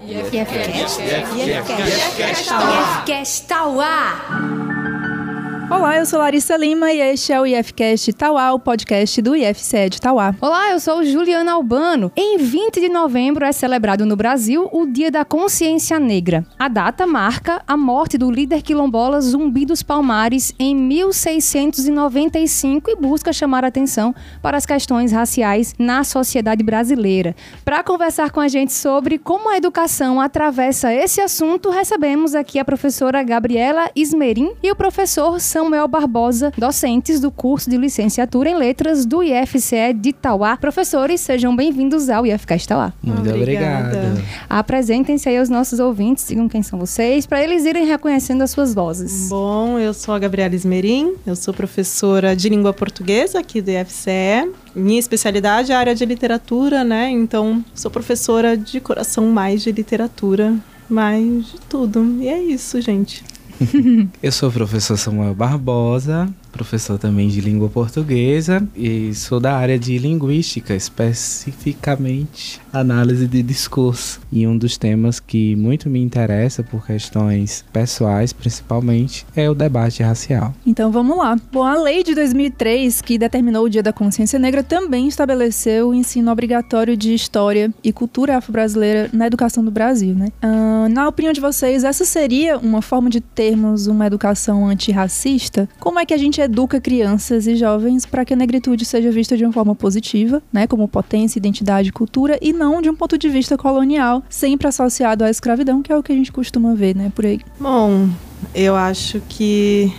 IFCast. IFCast Tauá. Olá, eu sou Larissa Lima e este é o IFCast Tauá, o podcast do IFCE de Tauá. Olá, eu sou Juliana Albano. Em 20 de novembro é celebrado no Brasil o Dia da Consciência Negra. A data marca a morte do líder quilombola Zumbi dos Palmares em 1695 e busca chamar atenção para as questões raciais na sociedade brasileira. Para conversar com a gente sobre como a educação atravessa esse assunto, recebemos aqui a professora Gabriela Ismerim e o professor Samuel Barbosa, docentes do curso de licenciatura em letras do IFCE de Tauá. Professores, sejam bem-vindos ao IFCast Tauá. Muito obrigado. Apresentem-se aí aos nossos ouvintes, digam quem são vocês, para eles irem reconhecendo as suas vozes. Bom, eu sou a Gabriela Esmerim, eu sou professora de língua portuguesa aqui do IFCE. Minha especialidade é a área de literatura, né? Então, sou professora de coração mais de literatura, mais de tudo. E é isso, gente. Eu sou o professor Samuel Barbosa, professor também de língua portuguesa e sou da área de linguística, especificamente análise de discurso. E um dos temas que muito me interessa por questões pessoais, principalmente, é o debate racial. Então vamos lá. Bom, a lei de 2003, que determinou o Dia da Consciência Negra, também estabeleceu o ensino obrigatório de história e cultura afro-brasileira na educação do Brasil, né? Uh, na opinião de vocês, essa seria uma forma de termos uma educação antirracista? Como é que a gente educa crianças e jovens para que a negritude seja vista de uma forma positiva, né, como potência, identidade cultura, e não de um ponto de vista colonial, sempre associado à escravidão, que é o que a gente costuma ver, né, por aí. Bom, eu acho que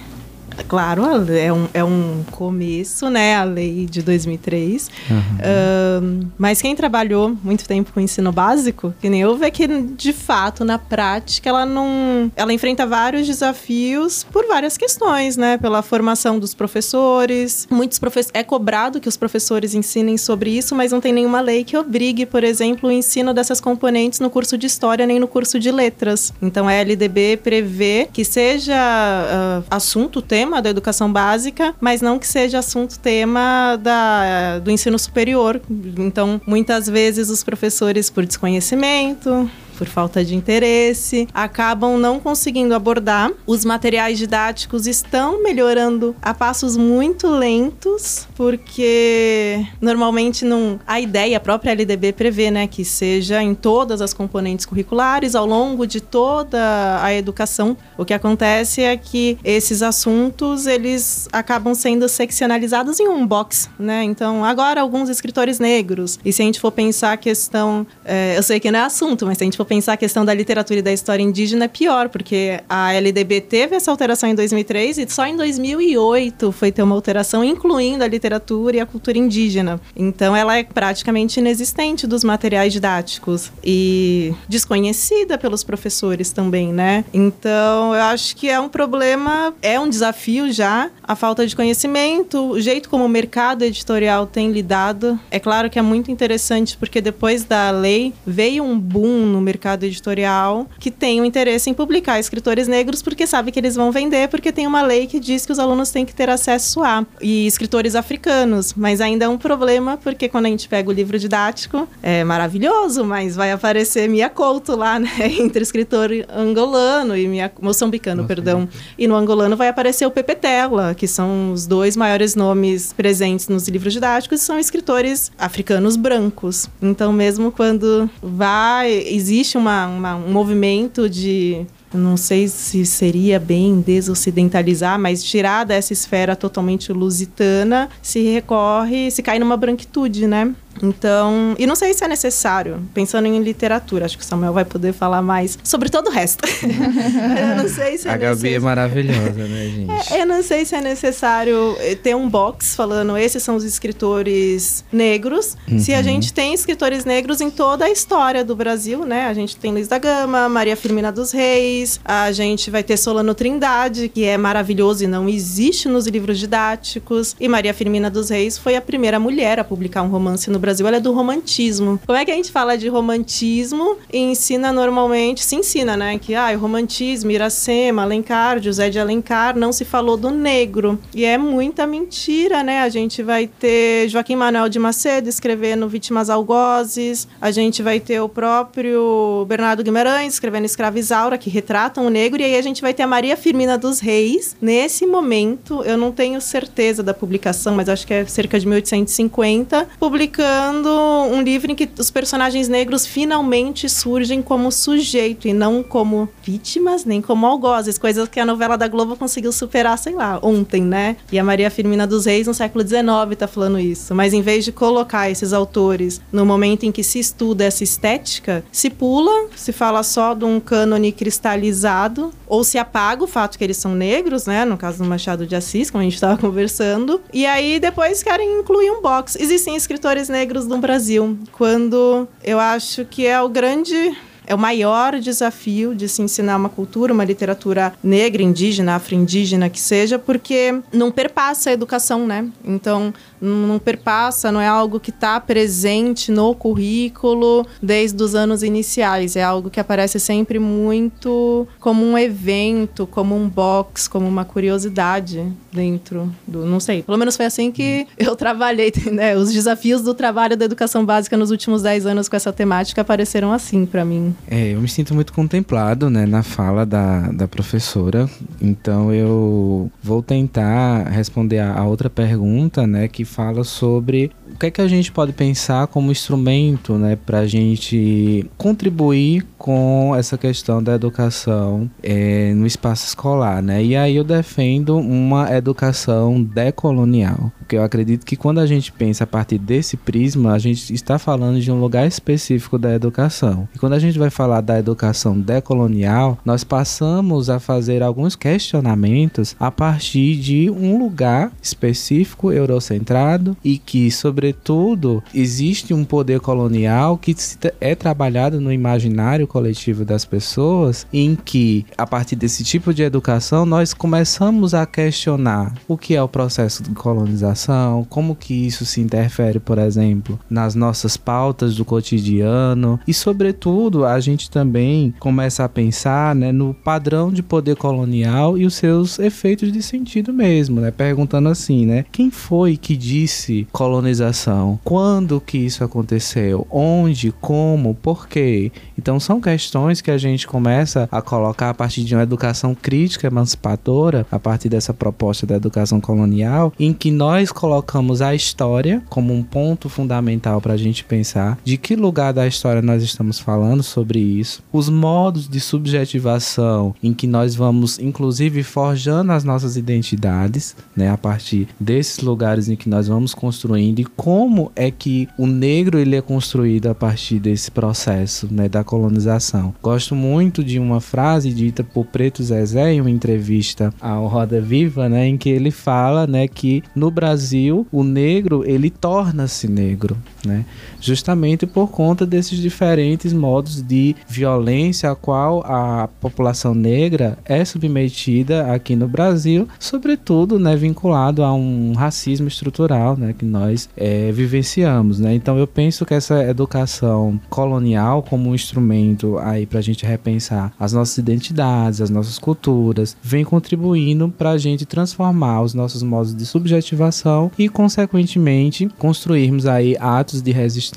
Claro, é um, é um começo, né? A lei de 2003. Uhum. mas quem trabalhou muito tempo com ensino básico, que nem eu, vê que de fato, na prática, ela não. Ela enfrenta vários desafios por várias questões, né? Pela formação dos professores. Muitos professores. É cobrado que os professores ensinem sobre isso, mas não tem nenhuma lei que obrigue, por exemplo, o ensino dessas componentes no curso de história nem no curso de letras. Então a LDB prevê que seja uh, assunto, tema tema da educação básica, mas não que seja assunto tema da, do ensino superior. Então, muitas vezes os professores, por desconhecimento, por falta de interesse, acabam não conseguindo abordar. Os materiais didáticos estão melhorando a passos muito lentos, porque normalmente não a ideia a própria LDB prevê, né, que seja em todas as componentes curriculares ao longo de toda a educação. O que acontece é que esses assuntos eles acabam sendo seccionalizados em um box, né? Então, agora alguns escritores negros. E se a gente for pensar a questão, é, eu sei que não é assunto, mas se a gente for pensar a questão da literatura e da história indígena é pior, porque a LDB teve essa alteração em 2003 e só em 2008 foi ter uma alteração incluindo a literatura e a cultura indígena. Então ela é praticamente inexistente dos materiais didáticos e desconhecida pelos professores também, né? Então eu acho que é um problema, é um desafio já a falta de conhecimento, o jeito como o mercado editorial tem lidado. É claro que é muito interessante porque depois da lei veio um boom no mercado mercado editorial que tem o interesse em publicar escritores negros porque sabe que eles vão vender, porque tem uma lei que diz que os alunos têm que ter acesso a. E escritores africanos, mas ainda é um problema porque quando a gente pega o livro didático, é maravilhoso, mas vai aparecer Mia Couto lá, né? Entre escritor angolano e Mia, moçambicano, perdão. E no angolano vai aparecer o Pepe Tela, que são os dois maiores nomes presentes nos livros didáticos, são escritores africanos brancos. Então, mesmo quando vai, existe existe uma, uma, um movimento de não sei se seria bem desocidentalizar, mas tirar dessa esfera totalmente lusitana, se recorre, se cai numa branquitude, né? Então, e não sei se é necessário, pensando em literatura, acho que o Samuel vai poder falar mais sobre todo o resto. eu não sei se é A Gabi é maravilhosa, né, gente? É, eu não sei se é necessário eh, ter um box falando esses são os escritores negros. Uhum. Se a uhum. gente tem escritores negros em toda a história do Brasil, né? A gente tem Luiz da Gama, Maria Firmina dos Reis, a gente vai ter Solano Trindade, que é maravilhoso e não existe nos livros didáticos, e Maria Firmina dos Reis foi a primeira mulher a publicar um romance no no Brasil é do romantismo. Como é que a gente fala de romantismo e ensina normalmente, se ensina, né? Que ah, o romantismo, Iracema, Alencar, José de Alencar, não se falou do negro. E é muita mentira, né? A gente vai ter Joaquim Manuel de Macedo escrevendo Vítimas Algozes, a gente vai ter o próprio Bernardo Guimarães escrevendo Escravizaura, que retratam o negro, e aí a gente vai ter a Maria Firmina dos Reis. Nesse momento, eu não tenho certeza da publicação, mas acho que é cerca de 1850, publicando um livro em que os personagens negros finalmente surgem como sujeito e não como vítimas, nem como algozes, coisas que a novela da Globo conseguiu superar, sei lá, ontem, né? E a Maria Firmina dos Reis, no século XIX, tá falando isso. Mas em vez de colocar esses autores no momento em que se estuda essa estética, se pula, se fala só de um cânone cristalizado, ou se apaga o fato que eles são negros, né? No caso do Machado de Assis, como a gente estava conversando. E aí depois querem incluir um box. Existem escritores negros no Brasil. Quando eu acho que é o grande é o maior desafio de se ensinar uma cultura, uma literatura negra, indígena, afro-indígena que seja, porque não perpassa a educação, né? Então, não perpassa, não é algo que está presente no currículo desde os anos iniciais. É algo que aparece sempre muito como um evento, como um box, como uma curiosidade dentro do. Não sei. Pelo menos foi assim que eu trabalhei, né? Os desafios do trabalho da educação básica nos últimos 10 anos com essa temática apareceram assim para mim. É, eu me sinto muito contemplado, né, na fala da, da professora. Então eu vou tentar responder a, a outra pergunta, né, que fala sobre o que é que a gente pode pensar como instrumento, né, para a gente contribuir com essa questão da educação é, no espaço escolar, né? E aí eu defendo uma educação decolonial, porque eu acredito que quando a gente pensa a partir desse prisma, a gente está falando de um lugar específico da educação. E quando a gente vai falar da educação decolonial, nós passamos a fazer alguns questionamentos a partir de um lugar específico eurocentrado e que, sobretudo, existe um poder colonial que é trabalhado no imaginário coletivo das pessoas, em que, a partir desse tipo de educação, nós começamos a questionar o que é o processo de colonização, como que isso se interfere, por exemplo, nas nossas pautas do cotidiano e, sobretudo, a gente também começa a pensar né, no padrão de poder colonial e os seus efeitos de sentido mesmo, né? Perguntando assim, né? Quem foi que disse colonização? Quando que isso aconteceu? Onde? Como? Por quê? Então são questões que a gente começa a colocar a partir de uma educação crítica emancipadora, a partir dessa proposta da educação colonial, em que nós colocamos a história como um ponto fundamental para a gente pensar de que lugar da história nós estamos falando sobre isso, os modos de subjetivação em que nós vamos, inclusive, forjando as nossas identidades, né, a partir desses lugares em que nós vamos construindo e como é que o negro ele é construído a partir desse processo, né, da colonização. Gosto muito de uma frase dita por Preto Zezé em uma entrevista ao Roda Viva, né, em que ele fala, né, que no Brasil o negro ele torna-se negro, né, justamente por conta desses diferentes modos de violência a qual a população negra é submetida aqui no Brasil, sobretudo, né, vinculado a um racismo estrutural, né, que nós é, vivenciamos, né. Então eu penso que essa educação colonial como um instrumento aí para a gente repensar as nossas identidades, as nossas culturas, vem contribuindo para a gente transformar os nossos modos de subjetivação e, consequentemente, construirmos aí atos de resistência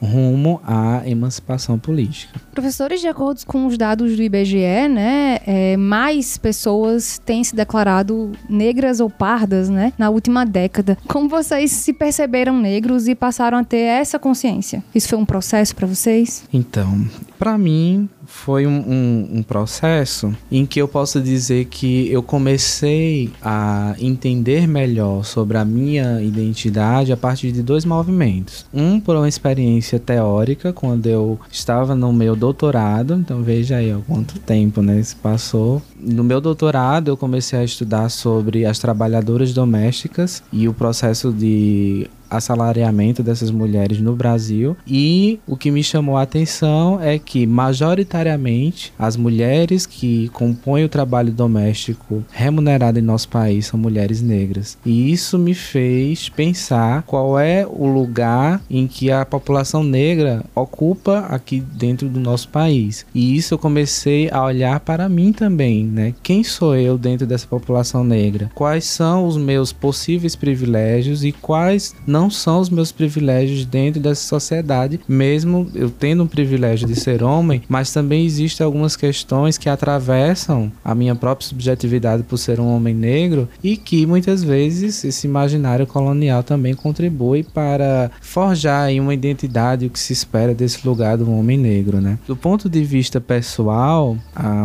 rumo à emancipação política. Professores, de acordo com os dados do IBGE, né, é, mais pessoas têm se declarado negras ou pardas, né, na última década. Como vocês se perceberam negros e passaram a ter essa consciência? Isso foi um processo para vocês? Então, para mim, foi um, um, um, processo em que eu posso dizer que eu comecei a entender melhor sobre a minha identidade a partir de dois movimentos. Um por uma experiência teórica, quando eu estava no meu doutorado, então veja aí há quanto tempo né, se passou. No meu doutorado eu comecei a estudar sobre as trabalhadoras domésticas e o processo de assalariamento dessas mulheres no Brasil. E o que me chamou a atenção é que, majoritariamente, as mulheres que compõem o trabalho doméstico remunerado em nosso país são mulheres negras. E isso me fez pensar qual é o lugar em que a população negra ocupa aqui dentro do nosso país. E isso eu comecei a olhar para mim também, né? Quem sou eu dentro dessa população negra? Quais são os meus possíveis privilégios e quais não são os meus privilégios dentro dessa sociedade, mesmo eu tendo um privilégio de ser homem, mas também existem algumas questões que atravessam a minha própria subjetividade por ser um homem negro e que muitas vezes esse imaginário colonial também contribui para forjar uma identidade o que se espera desse lugar do homem negro, né? Do ponto de vista pessoal,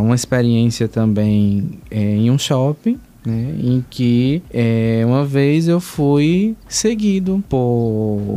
uma experiência também é, em um shopping né, em que é, uma vez eu fui seguido por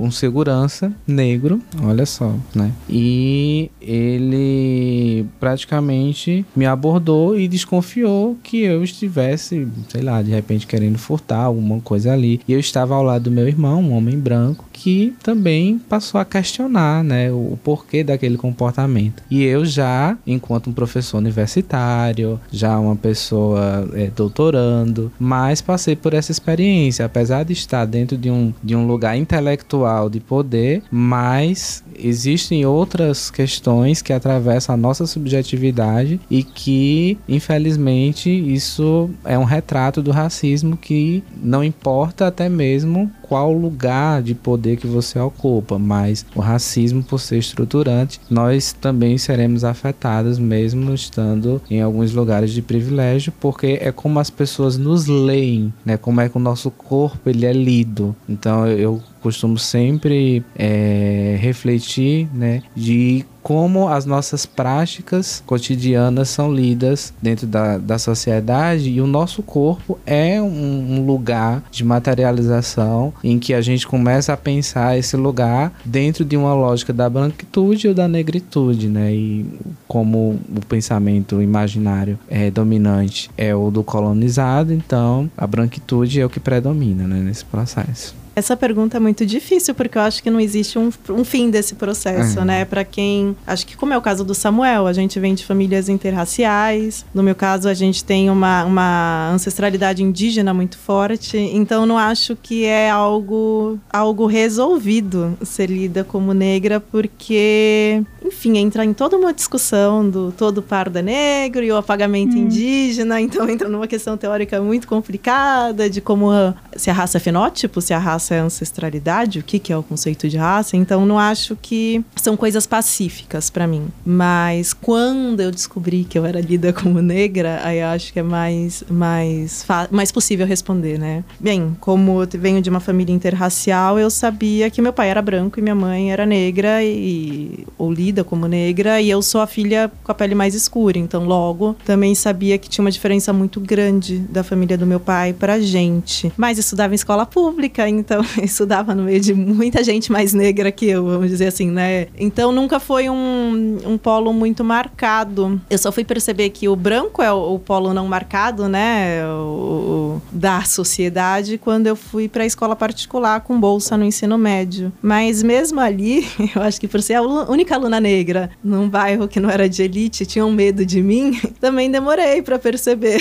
um segurança negro, olha só, né? E ele praticamente me abordou e desconfiou que eu estivesse, sei lá, de repente querendo furtar alguma coisa ali. E eu estava ao lado do meu irmão, um homem branco, que também passou a questionar, né, o porquê daquele comportamento. E eu já, enquanto um professor universitário, já uma pessoa é, doutorando, mas passei por essa experiência, apesar de estar dentro de um, de um lugar intelectual de poder, mas existem outras questões que atravessam a nossa subjetividade e que, infelizmente, isso é um retrato do racismo que não importa até mesmo qual lugar de poder que você ocupa, mas o racismo, por ser estruturante, nós também seremos afetados, mesmo estando em alguns lugares de privilégio, porque é como as pessoas nos leem, né? Como é que o nosso corpo ele é lido. Então eu costumo sempre é, refletir, né, de como as nossas práticas cotidianas são lidas dentro da, da sociedade e o nosso corpo é um, um, lugar de materialização em que a gente começa a pensar esse lugar dentro de uma lógica da branquitude ou da negritude, né? E como o pensamento imaginário é dominante é o do colonizado, então a branquitude é o que predomina né, nesse processo. Essa pergunta é muito difícil, porque eu acho que não existe um, um fim desse processo, uhum. né? Para quem. Acho que, como é o caso do Samuel, a gente vem de famílias interraciais. No meu caso, a gente tem uma, uma ancestralidade indígena muito forte. Então, não acho que é algo, algo resolvido ser lida como negra, porque, enfim, entra em toda uma discussão do todo pardo é negro e o apagamento uhum. indígena. Então, entra numa questão teórica muito complicada de como se a raça é fenótipo, se a raça raça é ancestralidade, o que, que é o conceito de raça, então não acho que são coisas pacíficas para mim. Mas quando eu descobri que eu era lida como negra, aí eu acho que é mais, mais, mais possível responder, né? Bem, como eu venho de uma família interracial, eu sabia que meu pai era branco e minha mãe era negra, e, ou lida como negra, e eu sou a filha com a pele mais escura, então logo também sabia que tinha uma diferença muito grande da família do meu pai pra gente. Mas estudava em escola pública, então eu estudava no meio de muita gente mais negra que eu, vamos dizer assim, né? Então nunca foi um, um polo muito marcado. Eu só fui perceber que o branco é o, o polo não marcado, né? O, o, da sociedade quando eu fui para a escola particular com bolsa no ensino médio. Mas mesmo ali, eu acho que por ser a única aluna negra num bairro que não era de elite, tinham medo de mim, também demorei para perceber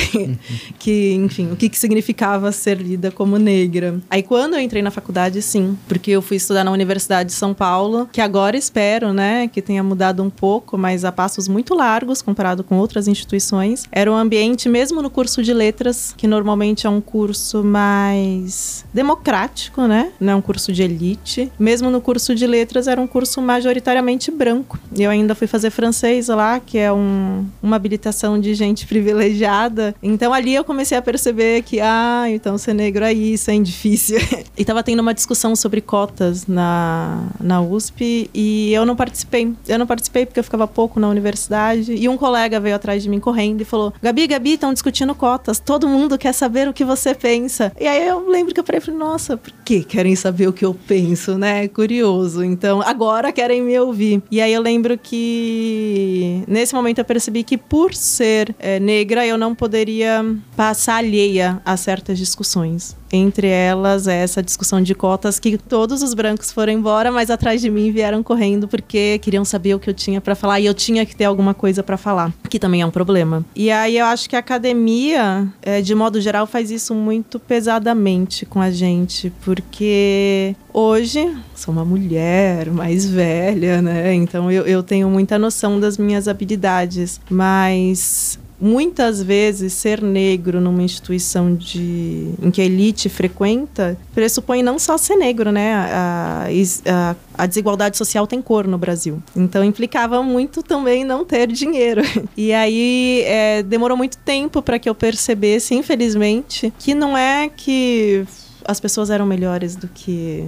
que, enfim, o que, que significava ser lida como negra. Aí quando eu entrei na faculdade, sim, porque eu fui estudar na Universidade de São Paulo, que agora espero, né, que tenha mudado um pouco, mas a passos muito largos comparado com outras instituições. Era um ambiente, mesmo no curso de letras, que normalmente é um curso mais democrático, né? Não é um curso de elite. Mesmo no curso de letras, era um curso majoritariamente branco. Eu ainda fui fazer francês lá, que é um, uma habilitação de gente privilegiada. Então ali eu comecei a perceber que, ah, então ser negro é isso, é difícil. e tava tendo uma discussão sobre cotas na, na USP e eu não participei. Eu não participei porque eu ficava pouco na universidade. E um colega veio atrás de mim correndo e falou: Gabi, Gabi, estão discutindo cotas. Todo mundo quer saber o que você pensa. E aí eu lembro que eu falei: nossa, por que querem saber o que eu penso, né? Curioso. Então agora querem me ouvir. E aí eu lembro que nesse momento eu percebi que por ser é, negra eu não poderia passar alheia a certas discussões Entre elas, é essa discussão de cotas que todos os brancos foram embora, mas atrás de mim vieram correndo porque queriam saber o que eu tinha para falar e eu tinha que ter alguma coisa para falar, que também é um problema. E aí eu acho que a academia, é, de modo geral, faz isso muito pesadamente com a gente, porque hoje sou uma mulher mais velha, né? Então eu, eu tenho muita noção das minhas habilidades, mas muitas vezes ser negro numa instituição de em que a elite frequenta pressupõe não só ser negro, né? A, a, a, desigualdade social tem cor no Brasil, então implicava muito também não ter dinheiro. E aí é, demorou muito tempo para que eu percebesse, infelizmente, que não é que as pessoas eram melhores do que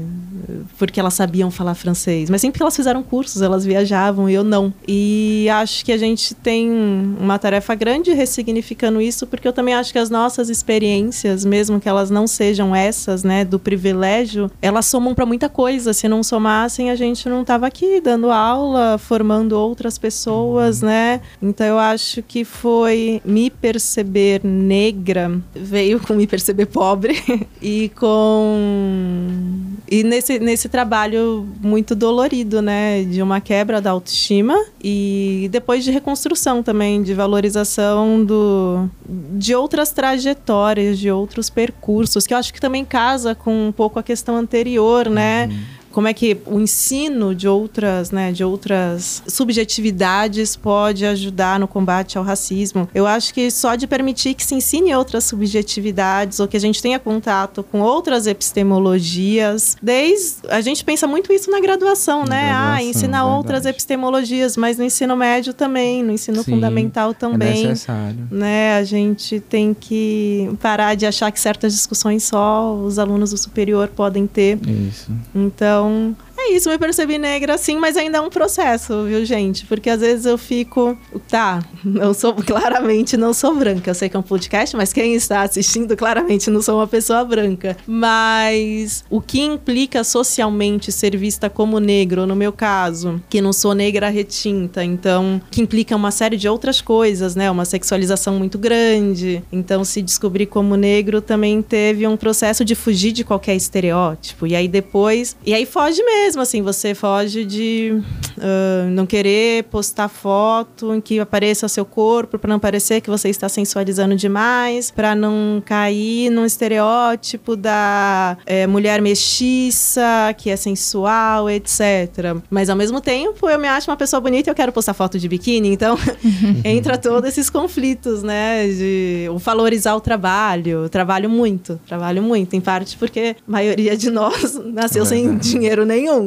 porque elas sabiam falar francês, mas sempre que elas fizeram cursos, elas viajavam e eu não. E acho que a gente tem uma tarefa grande ressignificando isso, porque eu também acho que as nossas experiências, mesmo que elas não sejam essas, né, do privilégio, elas somam para muita coisa. Se não somassem, a gente não tava aqui dando aula, formando outras pessoas, né? Então eu acho que foi me perceber negra, veio com me perceber pobre e com com e nesse, nesse trabalho muito dolorido, né, de uma quebra da autoestima e depois de reconstrução também, de valorização do de outras trajetórias, de outros percursos, que eu acho que também casa com um pouco a questão anterior, né? Uhum como é que o ensino de outras, né, de outras subjetividades pode ajudar no combate ao racismo. Eu acho que só de permitir que se ensine outras subjetividades ou que a gente tenha contato com outras epistemologias, desde a gente pensa muito isso na graduação, na né? Graduação, ah, ensinar outras epistemologias, mas no ensino médio também, no ensino Sim, fundamental é também. É necessário. Né? A gente tem que parar de achar que certas discussões só os alunos do superior podem ter. Isso. Então então, é isso, me percebi negra assim, mas ainda é um processo, viu, gente? Porque às vezes eu fico, tá, eu sou claramente não sou branca. Eu sei que é um podcast, mas quem está assistindo claramente não sou uma pessoa branca. Mas o que implica socialmente ser vista como negro, no meu caso, que não sou negra retinta, então, que implica uma série de outras coisas, né? Uma sexualização muito grande. Então, se descobrir como negro também teve um processo de fugir de qualquer estereótipo. E aí depois, e aí foge mesmo, assim, você foge de uh, não querer postar foto em que apareça seu corpo, para não parecer que você está sensualizando demais, para não cair num estereótipo da é, mulher mestiça, que é sensual, etc. Mas ao mesmo tempo, eu me acho uma pessoa bonita e eu quero postar foto de biquíni, então entra todos esses conflitos, né? De valorizar o trabalho. trabalho muito, trabalho muito, em parte porque a maioria de nós nasceu é sem dinheiro nenhum.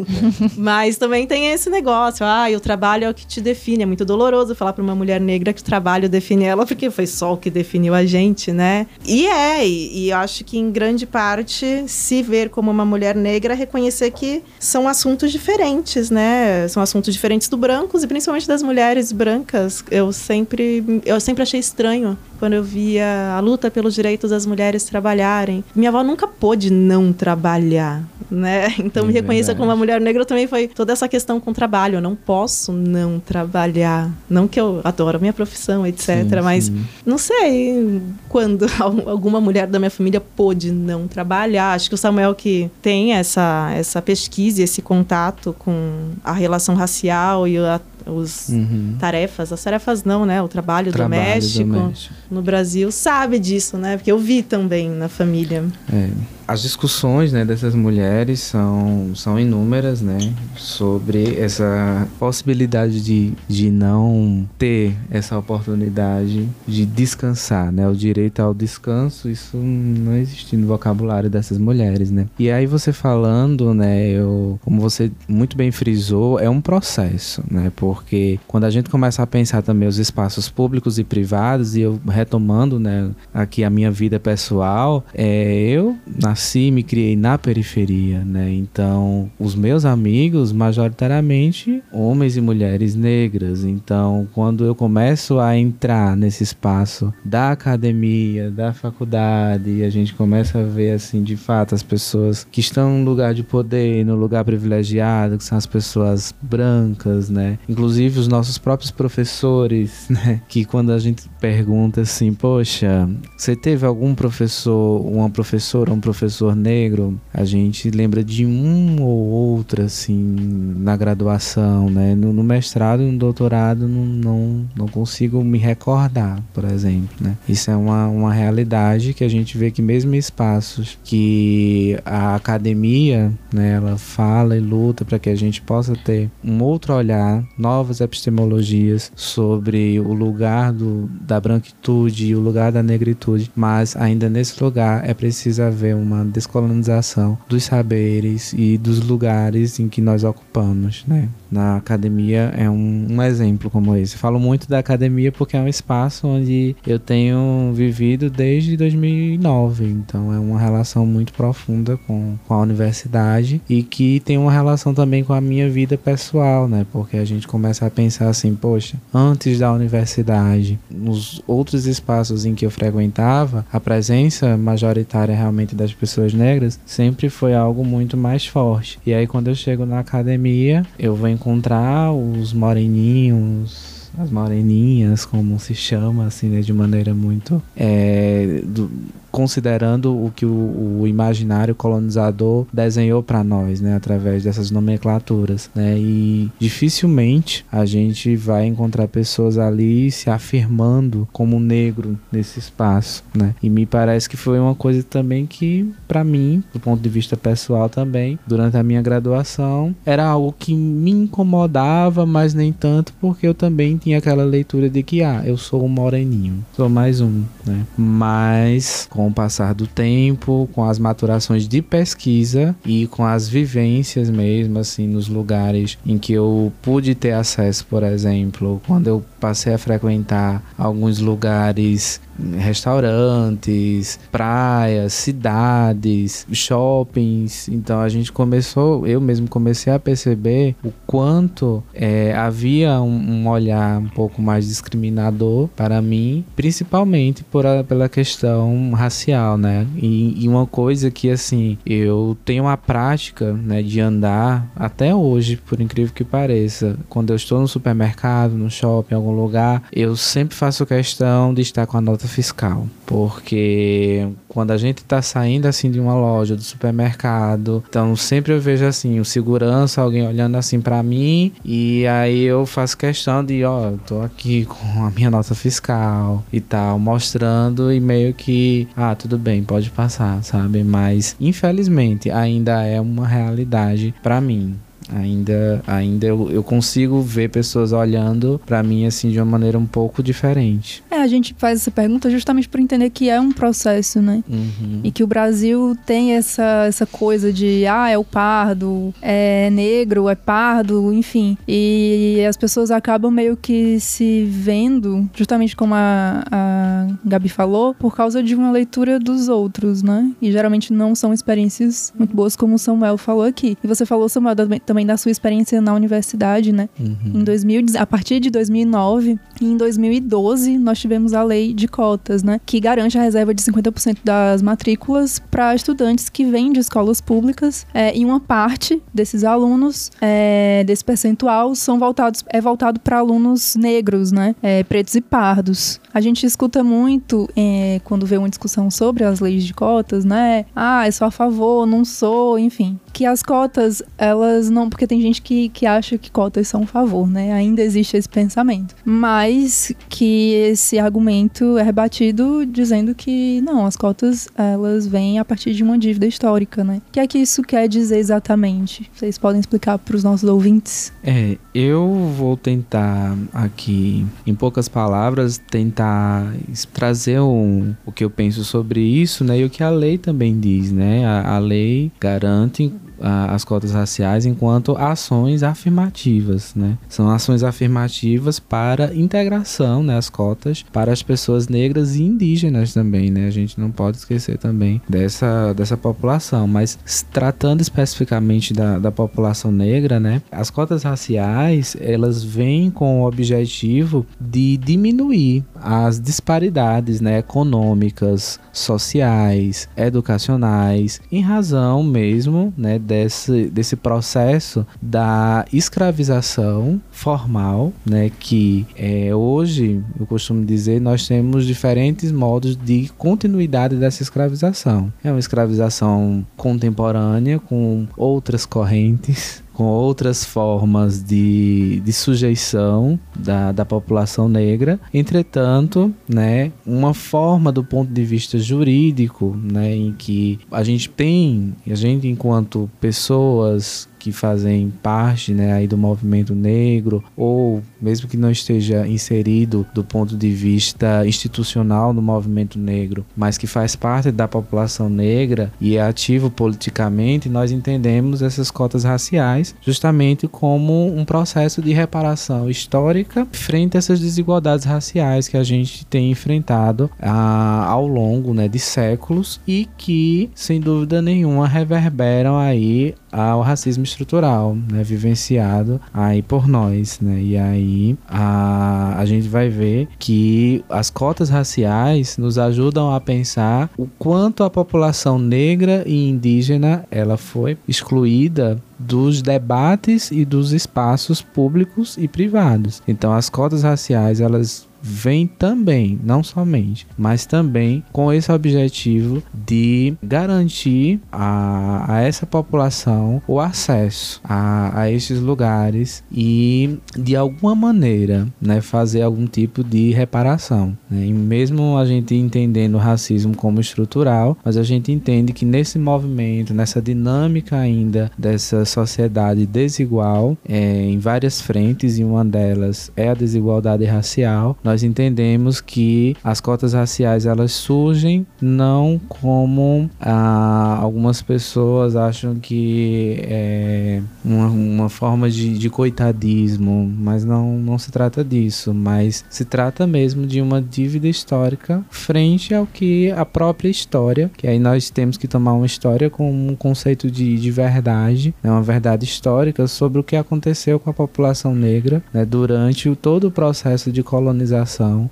Mas também tem esse negócio, ah, o trabalho é o que te define. É muito doloroso falar para uma mulher negra que o trabalho define ela, porque foi só o que definiu a gente, né? E é, e, e acho que em grande parte se ver como uma mulher negra, reconhecer que são assuntos diferentes, né? São assuntos diferentes do brancos e principalmente das mulheres brancas. Eu sempre, eu sempre achei estranho quando eu via a luta pelos direitos das mulheres trabalharem. Minha avó nunca pôde não trabalhar, né? Então é me reconheça como uma mulher negra também foi toda essa questão com o trabalho. Eu não posso não trabalhar. Não que eu adoro a minha profissão, etc. Sim, mas sim. não sei quando alguma mulher da minha família pôde não trabalhar. Acho que o Samuel que tem essa, essa pesquisa, esse contato com a relação racial e a os uhum. tarefas, as tarefas não, né? O trabalho, trabalho doméstico, doméstico, no Brasil sabe disso, né? Porque eu vi também na família. É as discussões né, dessas mulheres são, são inúmeras né, sobre essa possibilidade de, de não ter essa oportunidade de descansar, né, o direito ao descanso, isso não existe no vocabulário dessas mulheres. Né. E aí você falando, né, eu, como você muito bem frisou, é um processo, né, porque quando a gente começa a pensar também os espaços públicos e privados, e eu retomando né, aqui a minha vida pessoal, é, eu nasci nasci e me criei na periferia, né? Então, os meus amigos, majoritariamente, homens e mulheres negras. Então, quando eu começo a entrar nesse espaço da academia, da faculdade, e a gente começa a ver, assim, de fato, as pessoas que estão no lugar de poder, no lugar privilegiado, que são as pessoas brancas, né? Inclusive, os nossos próprios professores, né? Que quando a gente pergunta assim, poxa, você teve algum professor, uma professora, um professor negro? A gente lembra de um ou outro, assim, na graduação, né? No, no mestrado e no doutorado não, não, não consigo me recordar, por exemplo, né? Isso é uma, uma realidade que a gente vê que mesmo em espaços que a academia, né, ela fala e luta para que a gente possa ter um outro olhar, novas epistemologias sobre o lugar do, da branquitude e o lugar da negritude, mas ainda nesse lugar é preciso haver uma descolonização dos saberes e dos lugares em que nós ocupamos, né? Na academia é um, um exemplo como esse. Falo muito da academia porque é um espaço onde eu tenho vivido desde 2009, então é uma relação muito profunda com, com a universidade e que tem uma relação também com a minha vida pessoal, né? Porque a gente começa a pensar assim, poxa, antes da universidade, nos outros espaços em que eu frequentava, a presença majoritária realmente das pessoas negras sempre foi algo muito mais forte. E aí quando eu chego na academia, eu vou encontrar os moreninhos, as moreninhas, como se chama, assim, né, de maneira muito é, do, considerando o que o, o imaginário colonizador desenhou para nós, né, através dessas nomenclaturas, né, e dificilmente a gente vai encontrar pessoas ali se afirmando como negro nesse espaço, né, e me parece que foi uma coisa também que, para mim, do ponto de vista pessoal também, durante a minha graduação, era algo que me incomodava, mas nem tanto, porque eu também tinha aquela leitura de que, ah, eu sou um moreninho, sou mais um, né, mas com o passar do tempo, com as maturações de pesquisa e com as vivências mesmo, assim, nos lugares em que eu pude ter acesso, por exemplo, quando eu passei a frequentar alguns lugares restaurantes, praias, cidades, shoppings. Então a gente começou, eu mesmo comecei a perceber o quanto é, havia um, um, olhar um pouco mais discriminador para mim, principalmente por a, pela questão racial, né? E, e, uma coisa que assim eu tenho a prática, né, de andar até hoje, por incrível que pareça, quando eu estou no supermercado, no shopping, em algum lugar, eu sempre faço questão de estar com a nota fiscal, porque quando a gente está saindo assim de uma loja, do supermercado, então sempre eu vejo assim, o segurança, alguém olhando assim para mim, e aí eu faço questão de, ó, eu tô aqui com a minha nota fiscal e tal, mostrando e meio que, ah, tudo bem, pode passar, sabe? Mas infelizmente ainda é uma realidade para mim. Ainda, ainda eu, eu consigo ver pessoas olhando para mim assim de uma maneira um pouco diferente. É, a gente faz essa pergunta justamente por entender que é um processo, né? Uhum. E que o Brasil tem essa, essa coisa de, ah, é o pardo, é negro, é pardo, enfim. E as pessoas acabam meio que se vendo, justamente como a, a Gabi falou, por causa de uma leitura dos outros, né? E geralmente não são experiências muito boas, como o Samuel falou aqui. E você falou, Samuel, também da sua experiência na universidade, né? Uhum. Em 2000, a partir de 2009 e em 2012 nós tivemos a lei de cotas, né? Que garante a reserva de 50% das matrículas para estudantes que vêm de escolas públicas é, e uma parte desses alunos, é, desse percentual, são voltados, é voltado para alunos negros, né? É, pretos e pardos. A gente escuta muito é, quando vê uma discussão sobre as leis de cotas, né? Ah, eu sou a favor, não sou, enfim. Que as cotas, elas não. Porque tem gente que, que acha que cotas são um favor, né? Ainda existe esse pensamento. Mas que esse argumento é rebatido dizendo que não, as cotas, elas vêm a partir de uma dívida histórica, né? O que é que isso quer dizer exatamente? Vocês podem explicar para os nossos ouvintes? É, eu vou tentar aqui, em poucas palavras, tentar trazer um, o que eu penso sobre isso, né? E o que a lei também diz, né? A, a lei garante as cotas raciais enquanto ações afirmativas, né? São ações afirmativas para integração, né? As cotas para as pessoas negras e indígenas também, né? A gente não pode esquecer também dessa, dessa população, mas tratando especificamente da, da população negra, né? As cotas raciais, elas vêm com o objetivo de diminuir as disparidades, né? Econômicas, sociais, educacionais, em razão mesmo, né? Desse, desse processo da escravização formal, né, que é, hoje, eu costumo dizer, nós temos diferentes modos de continuidade dessa escravização. É uma escravização contemporânea com outras correntes, com outras formas de, de sujeição da, da população negra. Entretanto, né, uma forma do ponto de vista jurídico, né, em que a gente tem, a gente enquanto pessoas que fazem parte né, aí do movimento negro, ou mesmo que não esteja inserido do ponto de vista institucional no movimento negro, mas que faz parte da população negra e é ativo politicamente, nós entendemos essas cotas raciais justamente como um processo de reparação histórica frente a essas desigualdades raciais que a gente tem enfrentado ah, ao longo né, de séculos e que, sem dúvida nenhuma, reverberam aí ao racismo estrutural, né, vivenciado aí por nós, né? E aí a, a gente vai ver que as cotas raciais nos ajudam a pensar o quanto a população negra e indígena ela foi excluída dos debates e dos espaços públicos e privados. Então as cotas raciais elas vem também, não somente, mas também com esse objetivo de garantir a, a essa população o acesso a, a esses lugares e de alguma maneira né, fazer algum tipo de reparação. Né? E mesmo a gente entendendo o racismo como estrutural, mas a gente entende que nesse movimento, nessa dinâmica ainda dessa sociedade desigual, é, em várias frentes, e uma delas é a desigualdade racial, nós entendemos que as cotas raciais elas surgem não como ah, algumas pessoas acham que é uma, uma forma de, de coitadismo, mas não, não se trata disso, mas se trata mesmo de uma dívida histórica frente ao que a própria história, que aí nós temos que tomar uma história com um conceito de, de verdade, né, uma verdade histórica sobre o que aconteceu com a população negra né, durante o, todo o processo de colonização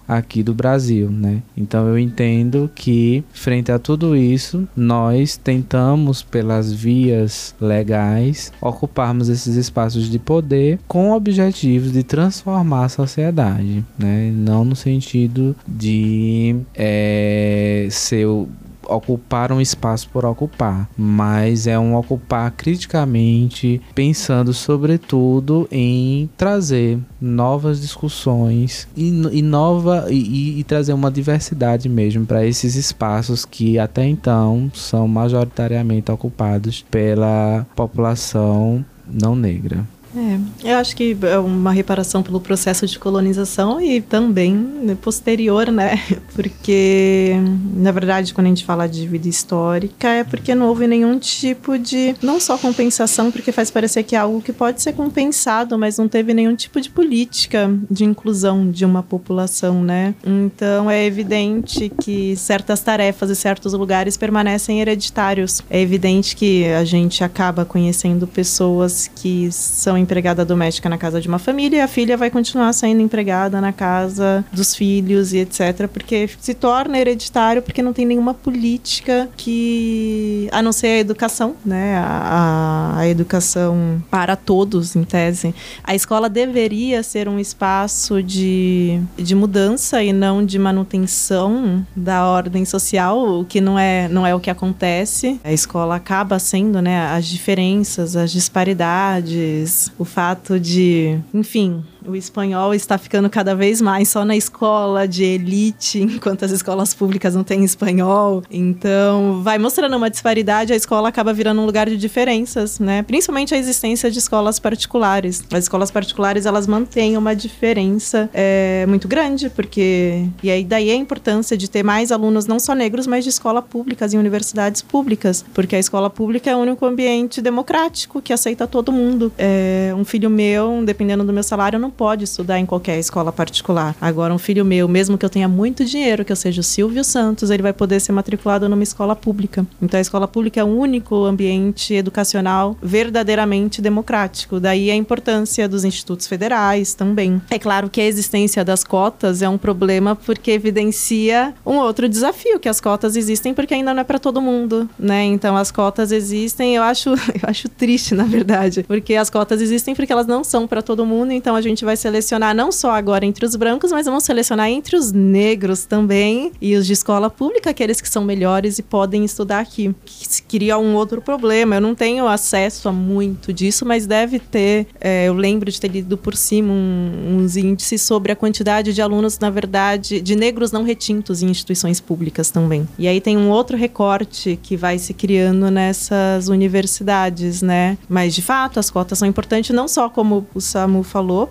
aqui do Brasil, né? Então eu entendo que frente a tudo isso, nós tentamos pelas vias legais ocuparmos esses espaços de poder com objetivos de transformar a sociedade, né? Não no sentido de é, ser o ocupar um espaço por ocupar, mas é um ocupar criticamente, pensando sobretudo em trazer novas discussões e, e nova e, e trazer uma diversidade mesmo para esses espaços que até então são majoritariamente ocupados pela população não negra. É, eu acho que é uma reparação pelo processo de colonização e também né, posterior, né? Porque, na verdade, quando a gente fala de vida histórica, é porque não houve nenhum tipo de, não só compensação, porque faz parecer que é algo que pode ser compensado, mas não teve nenhum tipo de política de inclusão de uma população, né? Então é evidente que certas tarefas e certos lugares permanecem hereditários. É evidente que a gente acaba conhecendo pessoas que são empregada doméstica na casa de uma família e a filha vai continuar sendo empregada na casa dos filhos e etc. Porque se torna hereditário porque não tem nenhuma política que. a não ser a educação, né? A, a educação para todos, em tese. A escola deveria ser um espaço de, de mudança e não de manutenção da ordem social, o que não é, não é o que acontece. A escola acaba sendo, né, as diferenças, as disparidades, o fato de, enfim, o espanhol está ficando cada vez mais só na escola de elite, enquanto as escolas públicas não têm espanhol. Então, vai mostrando uma disparidade, a escola acaba virando um lugar de diferenças, né? Principalmente a existência de escolas particulares. As escolas particulares, elas mantêm uma diferença é, muito grande, porque... E aí, daí a importância de ter mais alunos, não só negros, mas de escola públicas e universidades públicas, porque a escola pública é o único ambiente democrático que aceita todo mundo. É, um filho meu, dependendo do meu salário, não não pode estudar em qualquer escola particular. Agora, um filho meu, mesmo que eu tenha muito dinheiro, que eu seja o Silvio Santos, ele vai poder ser matriculado numa escola pública. Então, a escola pública é o único ambiente educacional verdadeiramente democrático. Daí a importância dos institutos federais também. É claro que a existência das cotas é um problema porque evidencia um outro desafio, que as cotas existem porque ainda não é para todo mundo, né? Então, as cotas existem, eu acho, eu acho triste, na verdade, porque as cotas existem porque elas não são para todo mundo, então a gente vai selecionar não só agora entre os brancos, mas vamos selecionar entre os negros também e os de escola pública, aqueles que são melhores e podem estudar aqui. Que queria um outro problema. Eu não tenho acesso a muito disso, mas deve ter. É, eu lembro de ter lido por cima um, uns índices sobre a quantidade de alunos, na verdade, de negros não retintos em instituições públicas também. E aí tem um outro recorte que vai se criando nessas universidades, né? Mas de fato, as cotas são importantes não só como o Samu falou,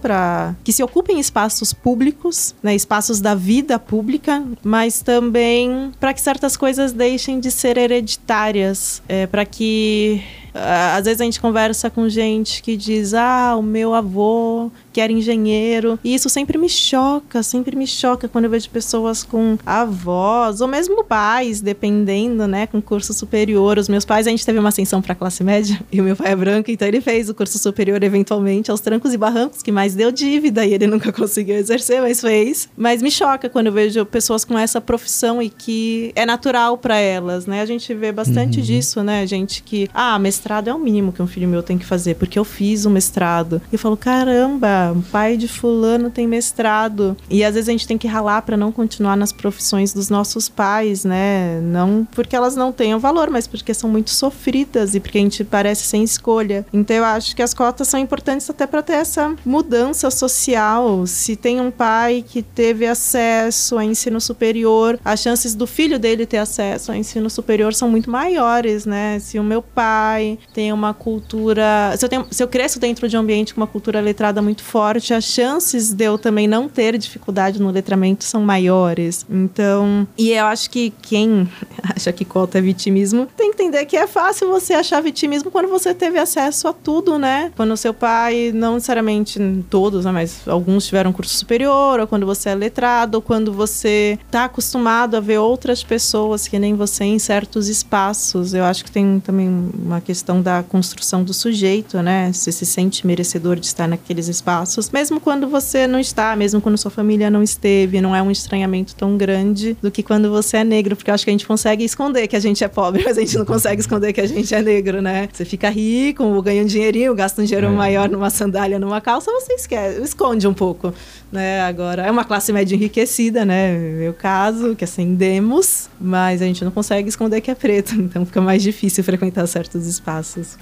que se ocupem espaços públicos, né, espaços da vida pública, mas também para que certas coisas deixem de ser hereditárias, é, para que às vezes a gente conversa com gente que diz: Ah, o meu avô que era engenheiro. E isso sempre me choca, sempre me choca quando eu vejo pessoas com avós, ou mesmo pais, dependendo, né, com curso superior. Os meus pais, a gente teve uma ascensão para classe média, e o meu pai é branco, então ele fez o curso superior eventualmente aos trancos e barrancos, que mais deu dívida, e ele nunca conseguiu exercer, mas fez. Mas me choca quando eu vejo pessoas com essa profissão e que é natural para elas, né? A gente vê bastante uhum. disso, né? Gente que, ah, mestrado é o mínimo que um filho meu tem que fazer, porque eu fiz o mestrado. E eu falo, caramba, pai de fulano tem mestrado. E às vezes a gente tem que ralar para não continuar nas profissões dos nossos pais, né? Não porque elas não tenham valor, mas porque são muito sofridas e porque a gente parece sem escolha. Então eu acho que as cotas são importantes até para ter essa mudança social. Se tem um pai que teve acesso a ensino superior, as chances do filho dele ter acesso a ensino superior são muito maiores, né? Se o meu pai tem uma cultura. Se eu, tenho, se eu cresço dentro de um ambiente com uma cultura letrada muito forte, as chances de eu também não ter dificuldade no letramento são maiores. Então, e eu acho que quem acha que cota é vitimismo tem que entender que é fácil você achar vitimismo quando você teve acesso a tudo, né? Quando seu pai, não necessariamente todos, né, mas alguns tiveram curso superior, ou quando você é letrado, ou quando você está acostumado a ver outras pessoas que nem você em certos espaços. Eu acho que tem também uma questão da construção do sujeito, né? Você se sente merecedor de estar naqueles espaços, mesmo quando você não está, mesmo quando sua família não esteve, não é um estranhamento tão grande do que quando você é negro, porque eu acho que a gente consegue esconder que a gente é pobre, mas a gente não consegue esconder que a gente é negro, né? Você fica rico, ganha um dinheirinho, gasta um dinheiro é. maior numa sandália, numa calça, você esquece, esconde um pouco, né? Agora, é uma classe média enriquecida, né? Meu caso, que ascendemos, mas a gente não consegue esconder que é preto, então fica mais difícil frequentar certos espaços.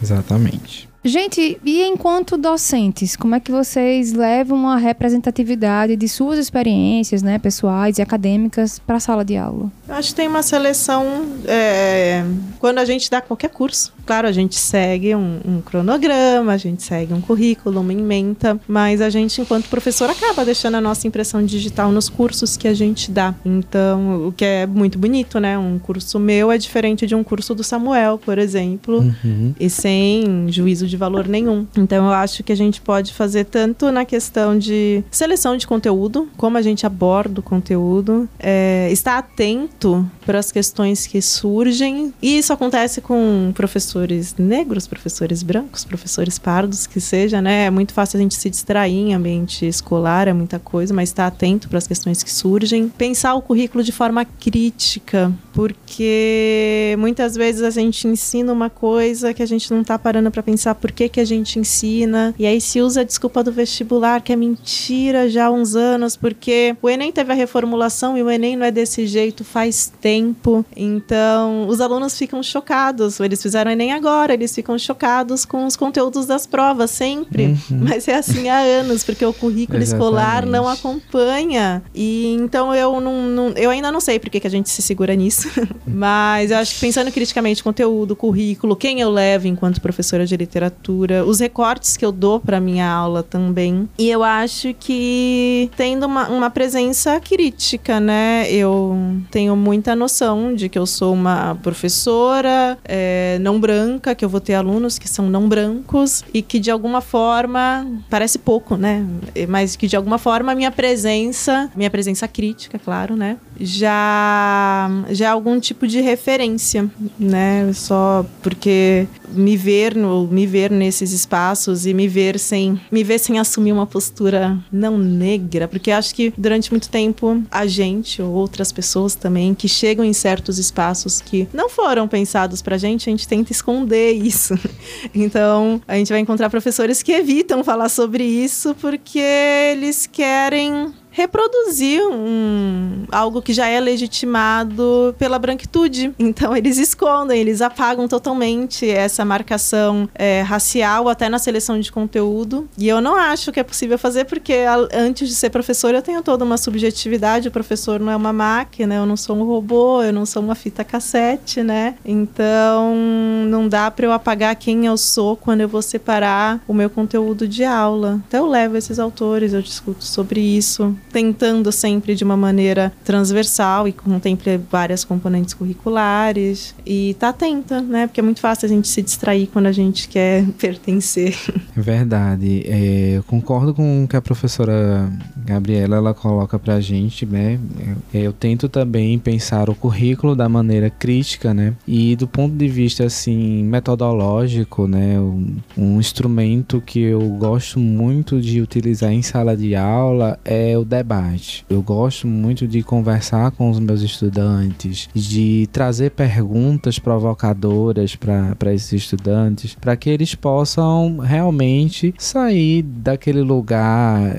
Exatamente. Gente, e enquanto docentes, como é que vocês levam a representatividade de suas experiências, né, pessoais e acadêmicas para a sala de aula? Eu acho que tem uma seleção é, quando a gente dá qualquer curso. Claro, a gente segue um, um, cronograma, a gente segue um currículo, uma ementa, mas a gente, enquanto professor, acaba deixando a nossa impressão digital nos cursos que a gente dá. Então, o que é muito bonito, né? Um curso meu é diferente de um curso do Samuel, por exemplo, uhum. e sem juízo de valor nenhum. Então eu acho que a gente pode fazer tanto na questão de seleção de conteúdo, como a gente aborda o conteúdo, é, estar atento para as questões que surgem. E isso acontece com professores negros, professores brancos, professores pardos, que seja, né? É muito fácil a gente se distrair em ambiente escolar, é muita coisa, mas estar atento para as questões que surgem. Pensar o currículo de forma crítica, porque muitas vezes a gente ensina uma coisa que a gente não está parando para pensar por que, que a gente ensina. E aí se usa a desculpa do vestibular, que é mentira já há uns anos, porque o Enem teve a reformulação e o Enem não é desse jeito faz tempo. Então, os alunos ficam chocados. Eles fizeram Enem agora, eles ficam chocados com os conteúdos das provas, sempre. Uhum. Mas é assim há anos, porque o currículo escolar não acompanha. E então eu não, não, eu ainda não sei por que, que a gente se segura nisso. Mas eu acho que pensando criticamente conteúdo, currículo, quem eu levo enquanto professora de literatura literatura, os recortes que eu dou para minha aula também. E eu acho que tendo uma, uma presença crítica, né? Eu tenho muita noção de que eu sou uma professora é, não branca, que eu vou ter alunos que são não brancos e que de alguma forma parece pouco, né? Mas que de alguma forma minha presença, minha presença crítica, claro, né? Já já é algum tipo de referência, né? Só porque me ver no me ver nesses espaços e me ver sem me ver sem assumir uma postura não negra, porque acho que durante muito tempo a gente ou outras pessoas também que chegam em certos espaços que não foram pensados pra gente, a gente tenta esconder isso. Então, a gente vai encontrar professores que evitam falar sobre isso porque eles querem reproduzir um, algo que já é legitimado pela branquitude. Então eles escondem, eles apagam totalmente essa marcação é, racial até na seleção de conteúdo. E eu não acho que é possível fazer porque antes de ser professor eu tenho toda uma subjetividade. O professor não é uma máquina, eu não sou um robô, eu não sou uma fita cassete, né? Então não dá para eu apagar quem eu sou quando eu vou separar o meu conteúdo de aula. Então eu levo esses autores, eu discuto sobre isso tentando sempre de uma maneira transversal e contemple várias componentes curriculares e tá atenta, né? Porque é muito fácil a gente se distrair quando a gente quer pertencer. Verdade. É, eu concordo com o que a professora Gabriela ela coloca pra gente, né? É, eu tento também pensar o currículo da maneira crítica, né? E do ponto de vista assim metodológico, né? Um, um instrumento que eu gosto muito de utilizar em sala de aula é o debate. Eu gosto muito de conversar com os meus estudantes, de trazer perguntas provocadoras para esses estudantes, para que eles possam realmente sair daquele lugar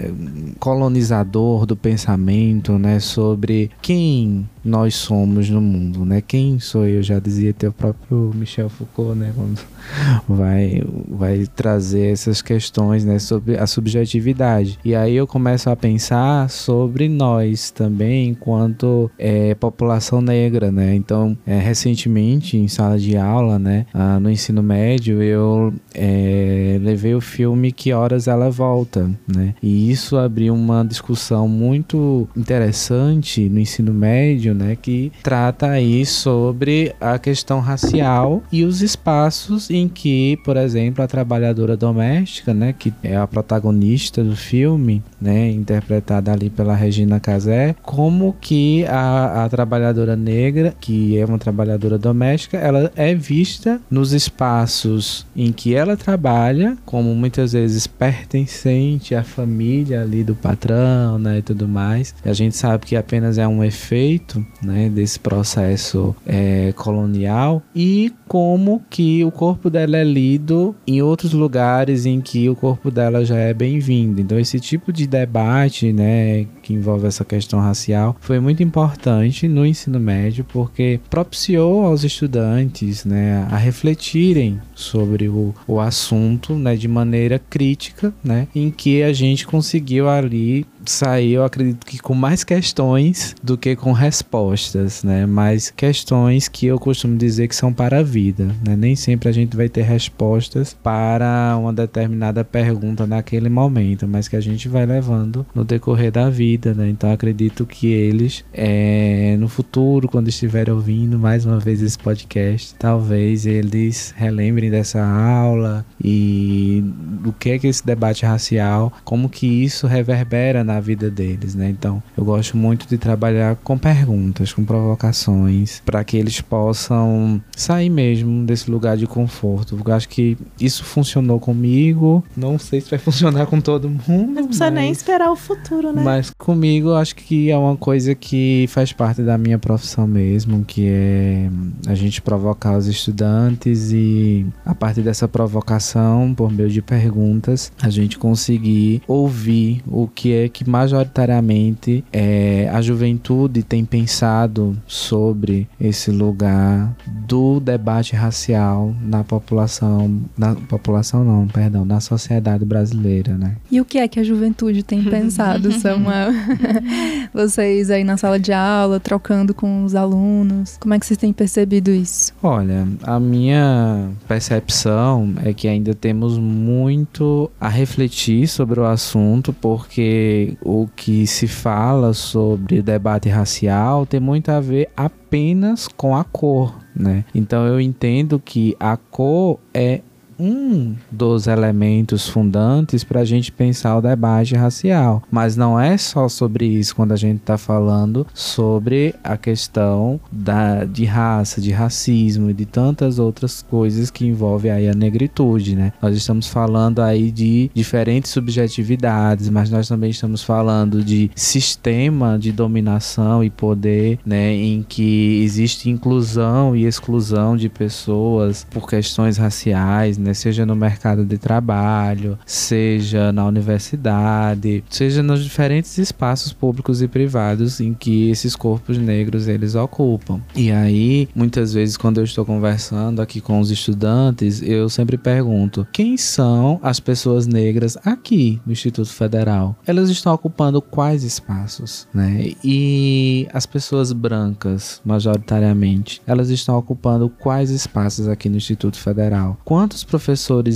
colonizador do pensamento, né, sobre quem nós somos no mundo, né? Quem sou eu? Já dizia até o próprio Michel Foucault, né? Quando vai, vai trazer essas questões, né? Sobre a subjetividade. E aí eu começo a pensar sobre nós também, enquanto é, população negra, né? Então, é, recentemente, em sala de aula, né? Ah, no ensino médio, eu é, levei o filme Que Horas Ela Volta, né? E isso abriu uma discussão muito interessante no ensino médio, né, que trata aí sobre a questão racial e os espaços em que, por exemplo, a trabalhadora doméstica, né, que é a protagonista do filme, né, interpretada ali pela Regina Casé, como que a, a trabalhadora negra, que é uma trabalhadora doméstica, ela é vista nos espaços em que ela trabalha, como muitas vezes pertencente à família ali do patrão, né, e tudo mais. A gente sabe que apenas é um efeito né, desse processo é, colonial e como que o corpo dela é lido em outros lugares em que o corpo dela já é bem-vindo. Então esse tipo de debate, né, que envolve essa questão racial, foi muito importante no ensino médio porque propiciou aos estudantes, né, a refletirem sobre o, o assunto, né, de maneira crítica, né, em que a gente conseguiu ali sair, eu acredito que com mais questões do que com respostas, né? Mais questões que eu costumo dizer que são para a vida, né? Nem sempre a gente vai ter respostas para uma determinada pergunta naquele momento, mas que a gente vai levando no decorrer da vida, né? Então acredito que eles, é, no futuro, quando estiverem ouvindo mais uma vez esse podcast, talvez eles relembrem dessa aula e o que é que esse debate racial, como que isso reverbera na vida deles, né? Então, eu gosto muito de trabalhar com perguntas, com provocações, para que eles possam sair mesmo desse lugar de conforto. Eu acho que isso funcionou comigo, não sei se vai funcionar com todo mundo. Não precisa mas... nem esperar o futuro, né? Mas comigo, acho que é uma coisa que faz parte da minha profissão mesmo, que é a gente provocar os estudantes e a partir dessa provocação, por meio de perguntas, a gente conseguir ouvir o que é que majoritariamente é, a juventude tem pensado sobre esse lugar do debate racial na população, na população não, perdão, na sociedade brasileira, né? E o que é que a juventude tem pensado, Sam? Uma... vocês aí na sala de aula, trocando com os alunos. Como é que vocês têm percebido isso? Olha, a minha percepção é que ainda temos muito a refletir sobre o assunto, porque o que se fala sobre debate racial tem muito a ver apenas com a cor. Né? Então eu entendo que a cor é um dos elementos fundantes para a gente pensar o debate racial. Mas não é só sobre isso quando a gente está falando sobre a questão da, de raça, de racismo e de tantas outras coisas que envolvem aí a negritude, né? Nós estamos falando aí de diferentes subjetividades, mas nós também estamos falando de sistema de dominação e poder, né, em que existe inclusão e exclusão de pessoas por questões raciais, né? Né? Seja no mercado de trabalho, seja na universidade, seja nos diferentes espaços públicos e privados em que esses corpos negros eles ocupam. E aí, muitas vezes quando eu estou conversando aqui com os estudantes, eu sempre pergunto: quem são as pessoas negras aqui no Instituto Federal? Elas estão ocupando quais espaços, né? E as pessoas brancas, majoritariamente, elas estão ocupando quais espaços aqui no Instituto Federal? Quantos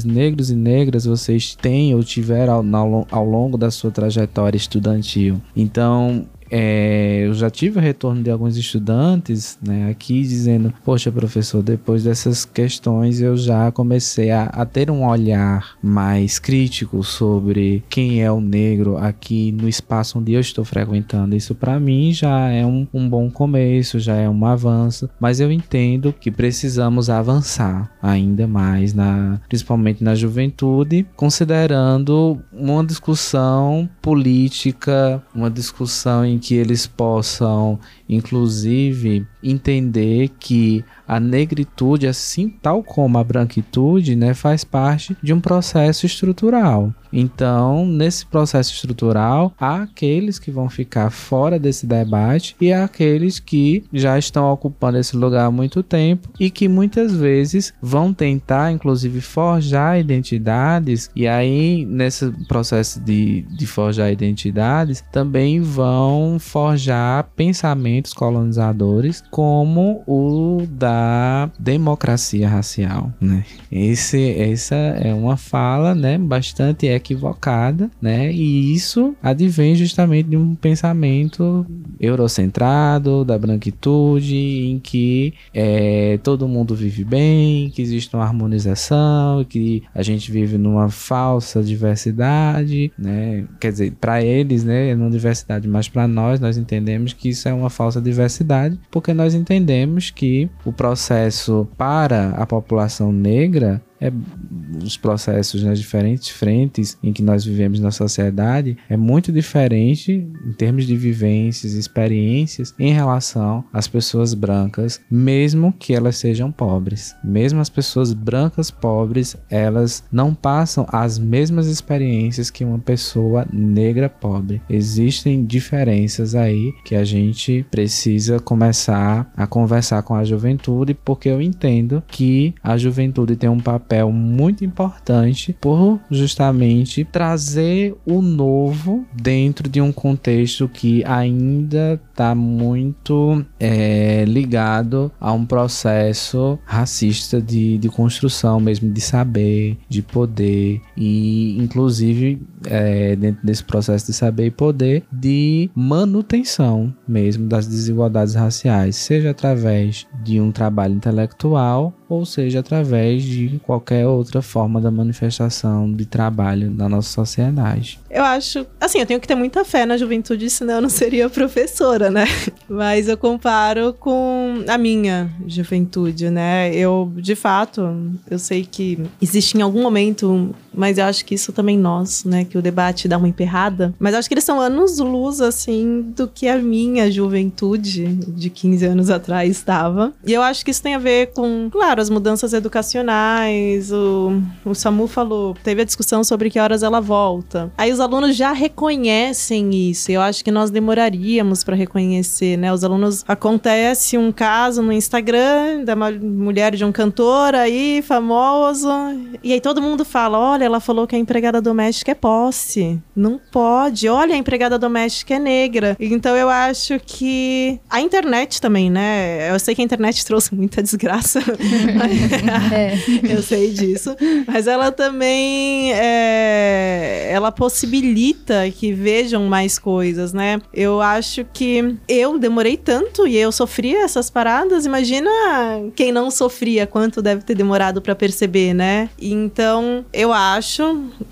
negros e negras vocês têm ou tiveram ao, ao longo da sua trajetória estudantil? Então, é, eu já tive retorno de alguns estudantes né, aqui dizendo: Poxa, professor, depois dessas questões eu já comecei a, a, ter um olhar mais crítico sobre quem é o negro aqui no espaço onde eu estou frequentando. Isso para mim já é um, um bom começo, já é um avanço, mas eu entendo que precisamos avançar ainda mais, na, principalmente na juventude, considerando uma discussão política, uma discussão em que eles possam, inclusive, entender que a negritude, assim tal como a branquitude, né, faz parte de um processo estrutural. Então, nesse processo estrutural, há aqueles que vão ficar fora desse debate e há aqueles que já estão ocupando esse lugar há muito tempo e que muitas vezes vão tentar, inclusive, forjar identidades. E aí, nesse processo de, de forjar identidades, também vão forjar pensamentos colonizadores, como o da democracia racial. Né? Esse, essa é uma fala né, bastante equivocada, né? E isso advém justamente de um pensamento eurocentrado, da branquitude, em que é, todo mundo vive bem, que existe uma harmonização, que a gente vive numa falsa diversidade, né? Quer dizer, para eles, né, é uma diversidade, mas para nós, nós entendemos que isso é uma falsa diversidade, porque nós entendemos que o processo para a população negra é, os processos nas diferentes frentes em que nós vivemos na sociedade é muito diferente em termos de vivências, experiências em relação às pessoas brancas, mesmo que elas sejam pobres. Mesmo as pessoas brancas pobres, elas não passam as mesmas experiências que uma pessoa negra pobre. Existem diferenças aí que a gente precisa começar a conversar com a juventude, porque eu entendo que a juventude tem um papel papel muito importante por justamente trazer o novo dentro de um contexto que ainda está muito é, ligado a um processo racista de, de construção mesmo de saber, de poder e inclusive é, dentro desse processo de saber e poder de manutenção mesmo das desigualdades raciais, seja através de um trabalho intelectual ou seja através de qualquer outra forma da manifestação de trabalho na nossa sociedade. Eu acho, assim, eu tenho que ter muita fé na juventude, senão eu não seria professora, né? Mas eu comparo com a minha juventude, né? Eu, de fato, eu sei que existe em algum momento, mas eu acho que isso também nós, né? Que o debate dá uma emperrada. Mas acho que eles são anos luz, assim, do que a minha juventude de 15 anos atrás estava. E eu acho que isso tem a ver com, claro, as mudanças educacionais. O, o Samu falou, teve a discussão sobre que horas ela volta. Aí os alunos já reconhecem isso. Eu acho que nós demoraríamos para reconhecer, né? Os alunos acontece um caso no Instagram da mulher de um cantor aí famoso, e aí todo mundo fala: "Olha, Olha, ela falou que a empregada doméstica é posse. Não pode. Olha, a empregada doméstica é negra. Então eu acho que a internet também, né? Eu sei que a internet trouxe muita desgraça. é. Eu sei disso. Mas ela também é, ela possibilita que vejam mais coisas, né? Eu acho que eu demorei tanto e eu sofria essas paradas. Imagina quem não sofria, quanto deve ter demorado para perceber, né? Então, eu acho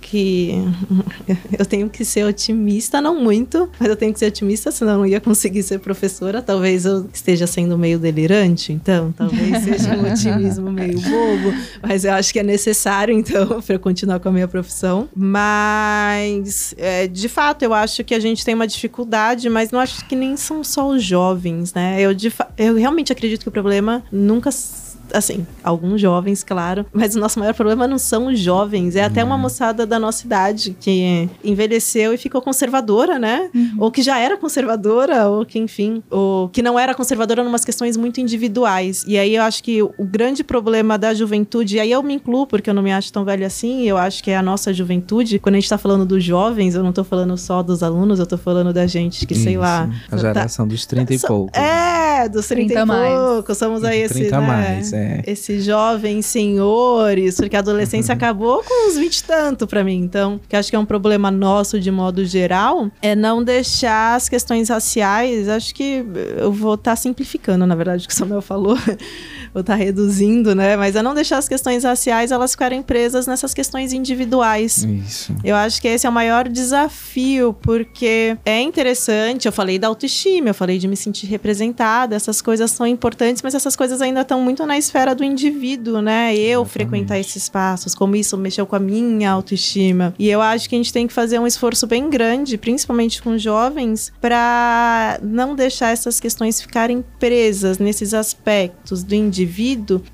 que eu tenho que ser otimista, não muito, mas eu tenho que ser otimista, senão eu não ia conseguir ser professora. Talvez eu esteja sendo meio delirante, então, talvez seja um otimismo meio bobo, mas eu acho que é necessário, então, para eu continuar com a minha profissão. Mas, é, de fato, eu acho que a gente tem uma dificuldade, mas não acho que nem são só os jovens, né? Eu, eu realmente acredito que o problema nunca assim, alguns jovens, claro, mas o nosso maior problema não são os jovens, é até uma uhum. moçada da nossa idade que envelheceu e ficou conservadora, né? Uhum. Ou que já era conservadora, ou que, enfim, ou que não era conservadora em umas questões muito individuais. E aí eu acho que o grande problema da juventude, e aí eu me incluo, porque eu não me acho tão velha assim, eu acho que é a nossa juventude. Quando a gente tá falando dos jovens, eu não tô falando só dos alunos, eu tô falando da gente que, Isso, sei lá. A geração tá... dos 30 e pouco. É, dos 30, 30 e pouco. Somos aí esse. 30 né? mais, é é. Esses jovens senhores, porque a adolescência uhum. acabou com uns 20 e tanto para mim. Então, que acho que é um problema nosso de modo geral, é não deixar as questões raciais. Acho que eu vou estar tá simplificando, na verdade, o que o Samuel falou. Estar tá reduzindo, né? Mas é não deixar as questões raciais elas ficarem presas nessas questões individuais. Isso. Eu acho que esse é o maior desafio, porque é interessante. Eu falei da autoestima, eu falei de me sentir representada. Essas coisas são importantes, mas essas coisas ainda estão muito na esfera do indivíduo, né? Eu Exatamente. frequentar esses espaços, como isso mexeu com a minha autoestima. E eu acho que a gente tem que fazer um esforço bem grande, principalmente com jovens, para não deixar essas questões ficarem presas nesses aspectos do indivíduo,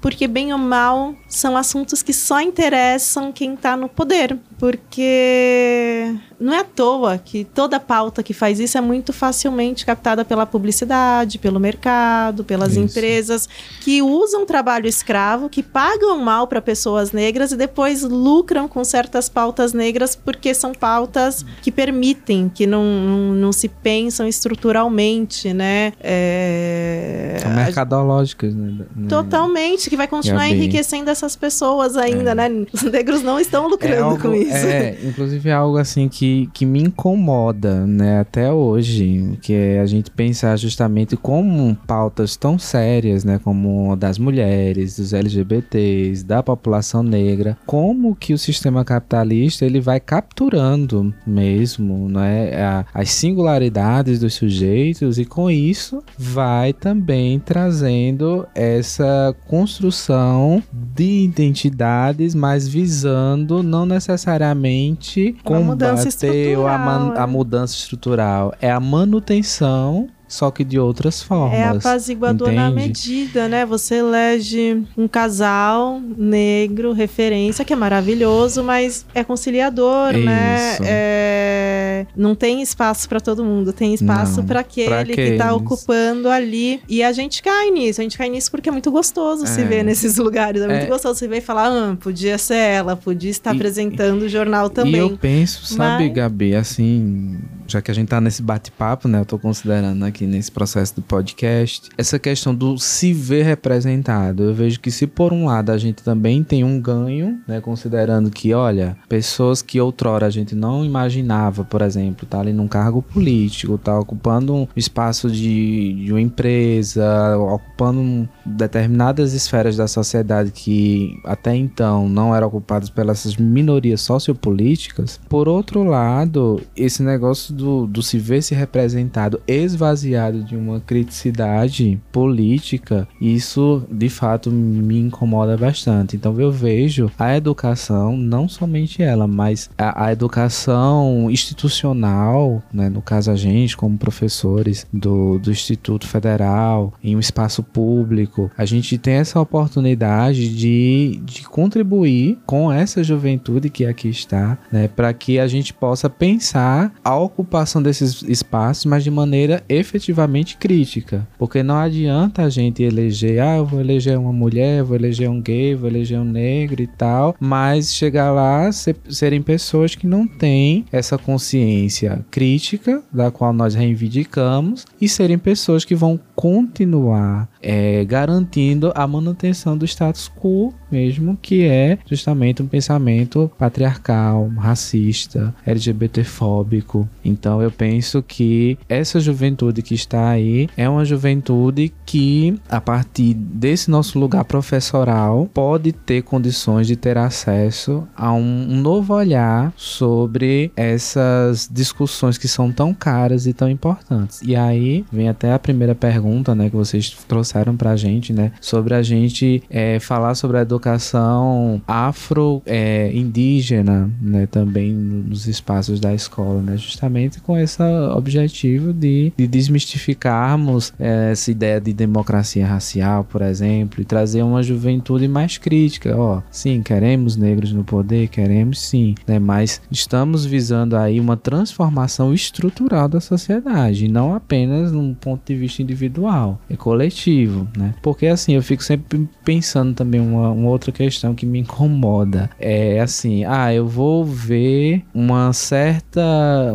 porque bem ou mal são assuntos que só interessam quem está no poder. Porque não é à toa que toda pauta que faz isso é muito facilmente captada pela publicidade, pelo mercado, pelas isso. empresas que usam trabalho escravo, que pagam mal para pessoas negras e depois lucram com certas pautas negras porque são pautas que permitem, que não, não, não se pensam estruturalmente, né? É... São mercadológicas, né? Totalmente, que vai continuar enriquecendo essas pessoas ainda, é. né? Os negros não estão lucrando é algo, com isso. É, inclusive é algo assim que, que me incomoda, né, até hoje, que é a gente pensar justamente como pautas tão sérias, né, como das mulheres, dos LGBTs, da população negra, como que o sistema capitalista ele vai capturando mesmo, né, as singularidades dos sujeitos e com isso vai também trazendo essa construção de identidades, mas visando não necessariamente necessariamente combater a, a mudança estrutural. É a manutenção só que de outras formas. É apaziguador entende? na medida, né? Você elege um casal negro, referência, que é maravilhoso, mas é conciliador, né? Isso. né? É... Não tem espaço para todo mundo, tem espaço para aquele que está ocupando ali. E a gente cai nisso, a gente cai nisso porque é muito gostoso é. se ver nesses lugares. É muito é. gostoso se ver e falar, ah, podia ser ela, podia estar e, apresentando o jornal também. E eu penso, sabe, mas... Gabi, assim, já que a gente tá nesse bate-papo, né? Eu tô considerando aqui nesse processo do podcast, essa questão do se ver representado. Eu vejo que se por um lado a gente também tem um ganho, né? Considerando que, olha, pessoas que outrora a gente não imaginava, por exemplo, tá ali num cargo político, tá ocupando um espaço de, de uma empresa, ocupando determinadas esferas da sociedade que até então não eram ocupadas pelas minorias sociopolíticas. Por outro lado, esse negócio do, do se ver se representado esvaziado de uma criticidade política, isso de fato me incomoda bastante. Então eu vejo a educação, não somente ela, mas a, a educação institucional, né, no caso a gente, como professores do, do Instituto Federal, em um espaço público, a gente tem essa oportunidade de, de contribuir com essa juventude que aqui está, né, para que a gente possa pensar a ocupação ocupação desses espaços, mas de maneira efetivamente crítica. Porque não adianta a gente eleger, ah, eu vou eleger uma mulher, vou eleger um gay, vou eleger um negro e tal, mas chegar lá ser, serem pessoas que não têm essa consciência crítica da qual nós reivindicamos e serem pessoas que vão continuar é, garantindo a manutenção do status quo mesmo, que é justamente um pensamento patriarcal, racista, LGBTfóbico. Então eu penso que essa juventude que está aí é uma juventude que, a partir desse nosso lugar professoral, pode ter condições de ter acesso a um, novo olhar sobre essas discussões que são tão caras e tão importantes. E aí vem até a primeira pergunta, né, que vocês trouxeram pra gente, né, sobre a gente é, falar sobre a educação afro-indígena, é, né, também nos espaços da escola, né, justamente com esse objetivo de, de desmistificarmos é, essa ideia de democracia racial, por exemplo, e trazer uma juventude mais crítica. Ó, sim, queremos negros no poder, queremos sim, né, mas estamos visando aí uma transformação estrutural da sociedade, não apenas num ponto de vista individual, é coletivo, né? Porque assim, eu fico sempre pensando também uma, uma outra questão que me incomoda. É assim, ah, eu vou ver uma certa,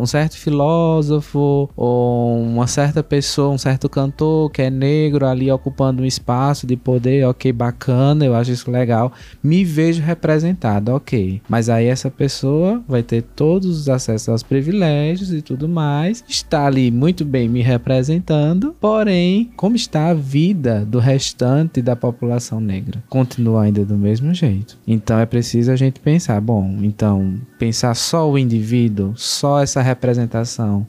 um certo filósofo ou uma certa pessoa, um certo cantor que é negro ali ocupando um espaço de poder, ok, bacana, eu acho isso legal. Me vejo representado, ok. Mas aí essa pessoa vai ter todos os acessos aos privilégios e tudo mais, está ali muito bem me representando, porém, como está a vida do restante da população negra? Continua ainda do mesmo jeito. Então é preciso a gente pensar, bom, então pensar só o indivíduo, só essa representação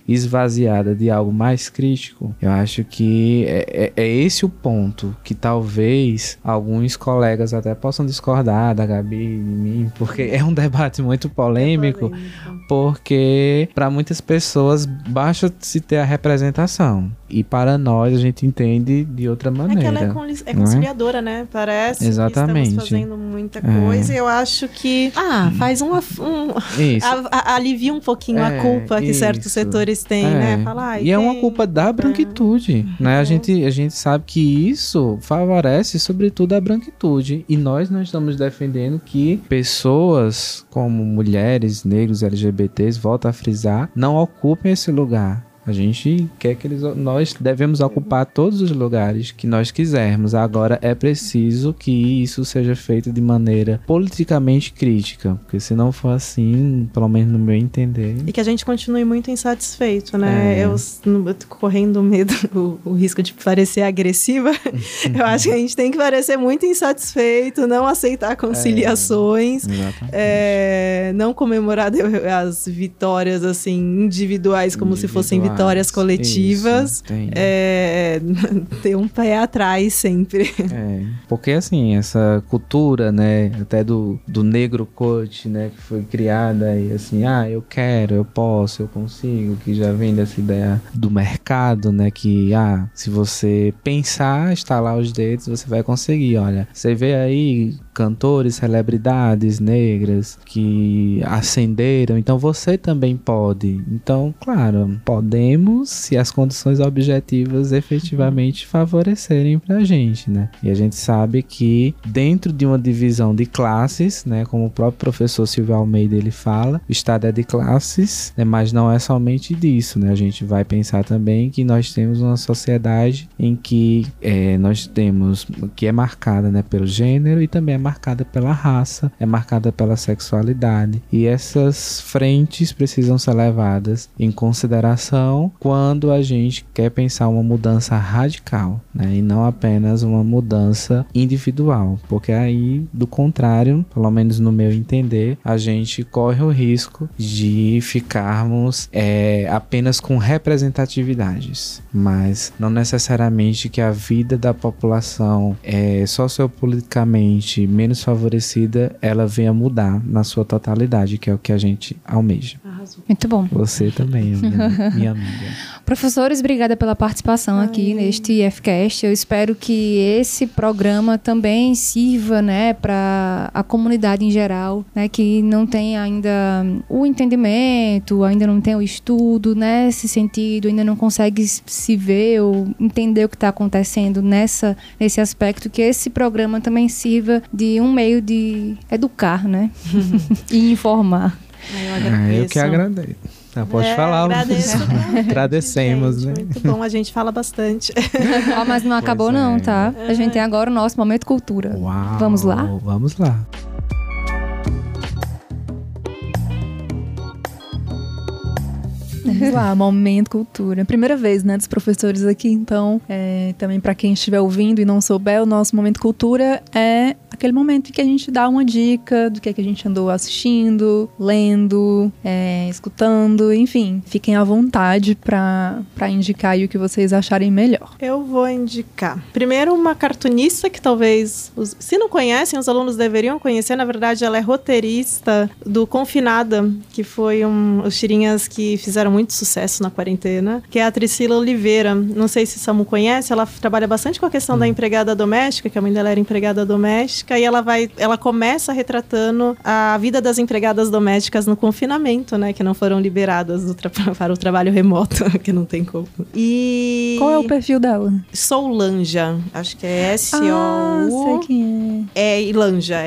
esvaziada de algo mais crítico, eu acho que é, é, é esse o ponto que talvez alguns colegas até possam discordar da Gabi e de mim, porque é um debate muito polêmico, é polêmico. porque para muitas pessoas basta se ter a representação. E para nós a gente entende de outra maneira. É que ela é, é conciliadora, é? né? Parece Exatamente. que estamos fazendo muita coisa. É. E eu acho que, ah, faz um, um a, a, alivia um pouquinho é, a culpa que isso. certos setores têm, né? É. Falar, e é uma culpa da branquitude, né? A uhum. gente, a gente sabe que isso favorece sobretudo a branquitude. E nós não estamos defendendo que pessoas como mulheres, negros, LGBTs, volta a frisar, não ocupem esse lugar. A gente quer que eles, nós devemos ocupar todos os lugares que nós quisermos. Agora é preciso que isso seja feito de maneira politicamente crítica, porque se não for assim, pelo menos no meu entender. E que a gente continue muito insatisfeito, né? É. Eu, eu tô correndo medo, o, o, risco de parecer agressiva. eu acho que a gente tem que parecer muito insatisfeito, não aceitar conciliações, é, é, não comemorar as vitórias assim individuais como se fossem vitórias vitórias coletivas, isso, é, ter um pé atrás sempre. É, porque assim, essa cultura, né, até do, do negro coach, né, que foi criada e assim, ah, eu quero, eu posso, eu consigo, que já vem dessa ideia do mercado, né, que, ah, se você pensar, estalar os dedos, você vai conseguir, olha, você vê aí cantores, celebridades negras que ascenderam, então você também pode. Então, claro, podemos se as condições objetivas efetivamente favorecerem pra gente, né? E a gente sabe que dentro de uma divisão de classes, né, como o próprio professor Silvio Almeida ele fala, o estado é de classes, né, mas não é somente disso, né? A gente vai pensar também que nós temos uma sociedade em que é, nós temos que é marcada, né, pelo gênero e também é marcada pela raça, é marcada pela sexualidade. E essas frentes precisam ser levadas em consideração quando a gente quer pensar uma mudança radical, né? E não apenas uma mudança individual, porque aí, do contrário, pelo menos no meu entender, a gente corre o risco de ficarmos é, apenas com representatividades, mas não necessariamente que a vida da população é sociopoliticamente menos favorecida, ela venha mudar na sua totalidade, que é o que a gente almeja. A Muito bom. Você também, minha, minha amiga. Professores, obrigada pela participação Ai. aqui neste IFCast. Eu espero que esse programa também sirva, né, para a comunidade em geral, né, que não tem ainda o entendimento, ainda não tem o estudo nesse sentido, ainda não consegue se ver ou entender o que está acontecendo nessa nesse aspecto, que esse programa também sirva de um meio de educar, né, e informar. Eu Ah, agradeço. eu que agradeço. Ah, pode É, falar. agradeço. Agradecemos, Gente, né? Muito bom, a gente fala bastante. Ó, mas não acabou Pois não, é. tá? A gente tem agora o nosso momento cultura. Uau. Vamos lá? Vamos lá. Vamos lá, Momento Cultura. Primeira vez, né, dos professores aqui, então, é, também para quem estiver ouvindo e não souber, o nosso Momento Cultura é aquele momento em que a gente dá uma dica do que, é que a gente andou assistindo, lendo, é, escutando, enfim. Fiquem à vontade para indicar o que vocês acharem melhor. Eu vou indicar. Primeiro, uma cartunista que talvez, os- se não conhecem, os alunos deveriam conhecer. Na verdade, ela é roteirista do Confinada, que foi um, os tirinhas que fizeram muito sucesso na quarentena, que é a Priscila Oliveira. Não sei se Samu conhece, ela trabalha bastante com a questão da empregada doméstica, que a mãe dela era empregada doméstica, e ela vai, ela começa retratando a vida das empregadas domésticas no confinamento, né, que não foram liberadas do para o trabalho remoto, que não tem como. E Qual é o perfil dela? Soulanja, acho que é Ah, sei S-O-U. quem É Ilanja,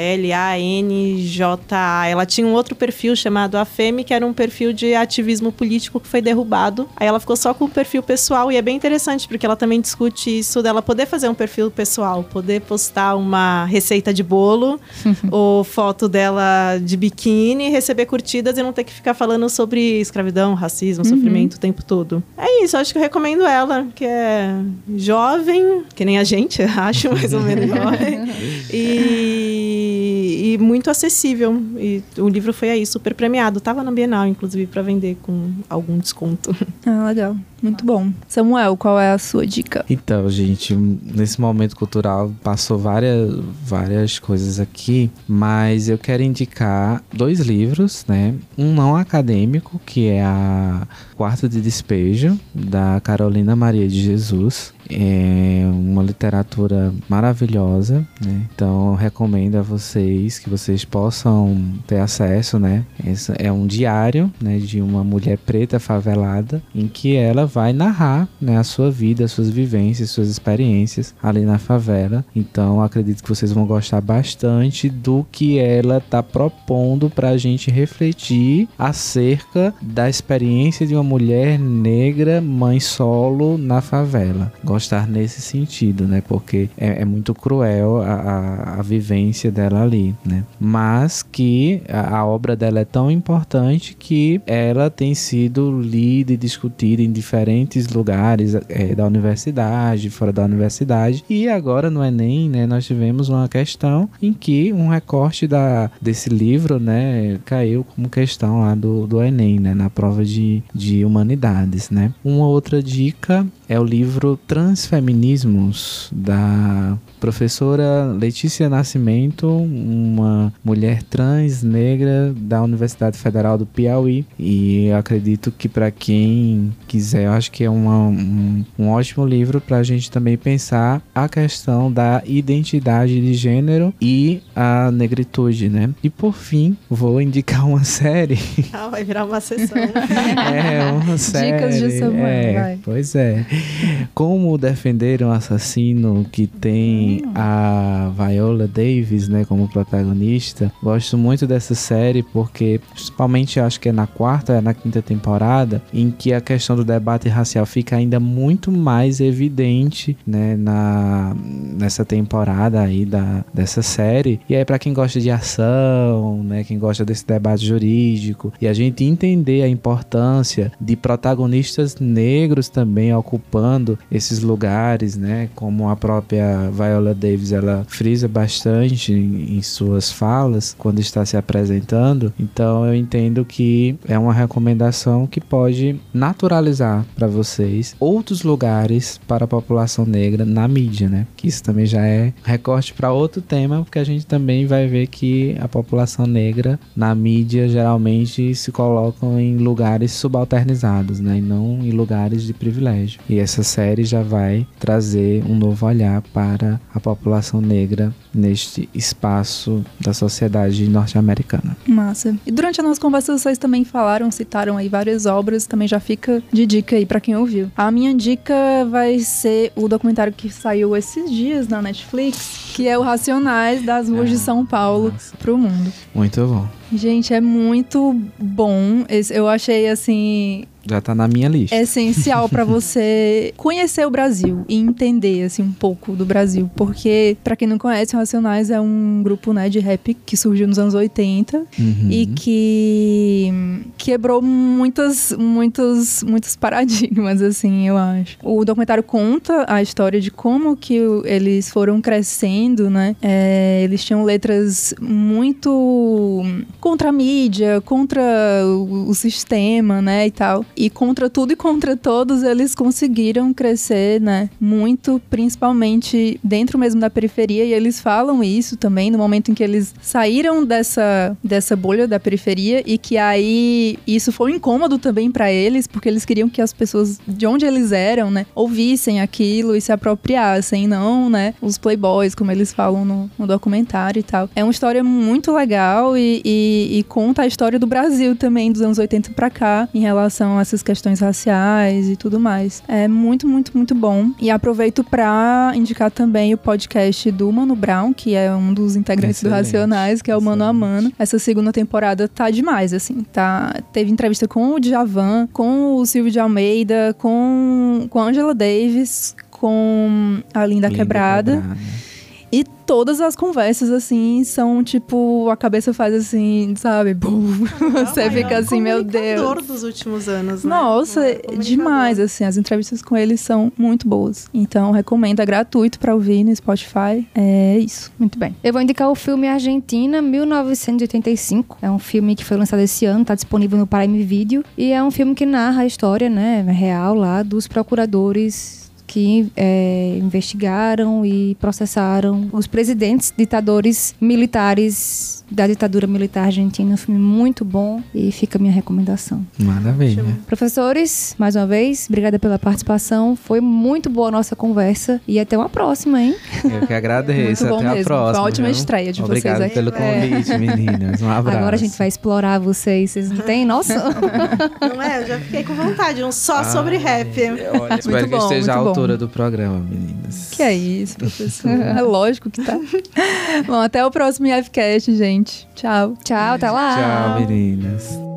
L-A-N-J-A. Ela tinha um outro perfil chamado A Femi, que era um perfil de ativismo político que foi derrubado. Aí ela ficou só com o perfil pessoal e é bem interessante porque ela também discute isso dela poder fazer um perfil pessoal, poder postar uma receita de bolo ou foto dela de biquíni, receber curtidas e não ter que ficar falando sobre escravidão, racismo, sofrimento o tempo todo. É isso, acho que eu recomendo ela, que é jovem, que nem a gente, acho mais ou menos jovem. E, e muito acessível. E o livro foi aí, super premiado. Tava na Bienal, inclusive, para vender com algum desconto. é? Ah, legal. Muito bom. Samuel, qual é a sua dica? Então, gente, nesse momento cultural passou várias, várias coisas aqui, mas eu quero indicar dois livros, né? Um não acadêmico, que é a Quarto de Despejo, da Carolina Maria de Jesus. É uma literatura maravilhosa, né? Então, recomendo a vocês que vocês possam ter acesso, né? Esse é um diário, né, de uma mulher preta favelada, em que ela vai narrar, né, a sua vida, as suas vivências, suas experiências ali na favela. Então, acredito que vocês vão gostar bastante do que ela tá propondo pra gente refletir acerca da experiência de uma mulher negra, mãe solo na favela. Gostar nesse sentido, né? Porque é, é muito cruel a, a, a vivência dela ali, né? Mas que a, a obra dela é tão importante que ela tem sido lida e discutida em diferentes lugares é, da universidade, fora da universidade. E agora no Enem, né? Nós tivemos uma questão em que um recorte da, desse livro, né? Caiu como questão lá do, do Enem, né? Na prova de, de humanidades, né? Uma outra dica é o livro Transfeminismos da professora Letícia Nascimento, uma mulher trans negra da Universidade Federal do Piauí. E eu acredito que para quem quiser, eu acho que é uma- um, um ótimo livro para a gente também pensar a questão da identidade de gênero e a negritude, né? E por fim, vou indicar uma série Ah, vai virar uma sessão. é uma série. Dicas de Samuel, é, vai. Pois é. Como defender um assassino que tem Hum. a Viola Davis, né, como protagonista. Gosto muito dessa série porque, principalmente, acho que é na quarta, é na quinta temporada, em que a questão do debate racial fica ainda muito mais evidente, né, na nessa temporada aí da dessa série. E aí para quem gosta de ação, né, quem gosta desse debate jurídico e a gente entender a importância de protagonistas negros também ocupando esses lugares, né? Como a própria Viola Davis ela frisa bastante em, em suas falas quando está se apresentando. Então eu entendo que é uma recomendação que pode naturalizar para vocês outros lugares para a população negra na mídia, né? Que isso também já é recorte para outro tema, porque a gente também vai ver que a população negra na mídia geralmente se colocam em lugares subalternizados, né? E não em lugares de privilégio. E essa série já vai trazer um novo olhar para a população negra neste espaço da sociedade norte-americana. Massa. E durante a nossa conversa vocês também falaram, citaram aí várias obras, também já fica de dica aí para quem ouviu. A minha dica vai ser o documentário que saiu esses dias na Netflix, que é o Racionais das Ruas de São Paulo pro mundo. Muito bom. Gente, é muito bom. Eu achei assim já tá na minha lista. É essencial para você conhecer o Brasil e entender assim um pouco do Brasil, porque para quem não conhece, o Racionais é um grupo, né, de rap que surgiu nos anos 80 uhum. e que quebrou muitas muitos muitos paradigmas assim, eu acho. O documentário conta a história de como que eles foram crescendo, né? É, eles tinham letras muito contra a mídia, contra o, o sistema, né, e tal. E contra tudo e contra todos, eles conseguiram crescer, né? Muito, principalmente dentro mesmo da periferia. E eles falam isso também no momento em que eles saíram dessa, dessa bolha da periferia e que aí isso foi um incômodo também para eles, porque eles queriam que as pessoas de onde eles eram, né, ouvissem aquilo e se apropriassem, não, né, os playboys, como eles falam no, no documentário e tal. É uma história muito legal e, e, e conta a história do Brasil também, dos anos 80 para cá, em relação a essas questões raciais e tudo mais. É muito, muito, muito bom. E aproveito para indicar também o podcast do Mano Brown, que é um dos integrantes Excelente. do Racionais, que é o Excelente. Mano a Mano. Essa segunda temporada tá demais, assim. Tá, teve entrevista com o Djavan, com o Silvio de Almeida, com, com a Angela Davis, com a Linda, Linda Quebrada. Quebrada. E todas as conversas, assim, são tipo, a cabeça faz assim, sabe? Bum. Você fica assim, meu Deus. dos últimos anos, né? Nossa, demais, assim, as entrevistas com ele são muito boas. Então, recomendo, é gratuito para ouvir no Spotify. É isso. Muito bem. Eu vou indicar o filme Argentina 1985. É um filme que foi lançado esse ano, tá disponível no Prime Video. E é um filme que narra a história, né, real lá dos procuradores que é, investigaram e processaram os presidentes, ditadores militares da ditadura militar argentina. Um filme muito bom e fica a minha recomendação. Maravilha. Professores, mais uma vez, obrigada pela participação. Foi muito boa a nossa conversa e até uma próxima, hein? Eu que agradeço. muito até a próxima. Foi uma ótima viu? estreia de Obrigado vocês aqui. pelo convite, é. meninas. Um abraço. Agora a gente vai explorar vocês. Vocês não têm noção? Não é? Eu já fiquei com vontade. Um só ah, sobre rap. Olha, espero bom, que esteja à altura do programa, meninas. Que é isso, professor. é lógico que tá. bom, até o próximo IFCast, gente gente. Tchau. Tchau, até lá. Tchau, meninas.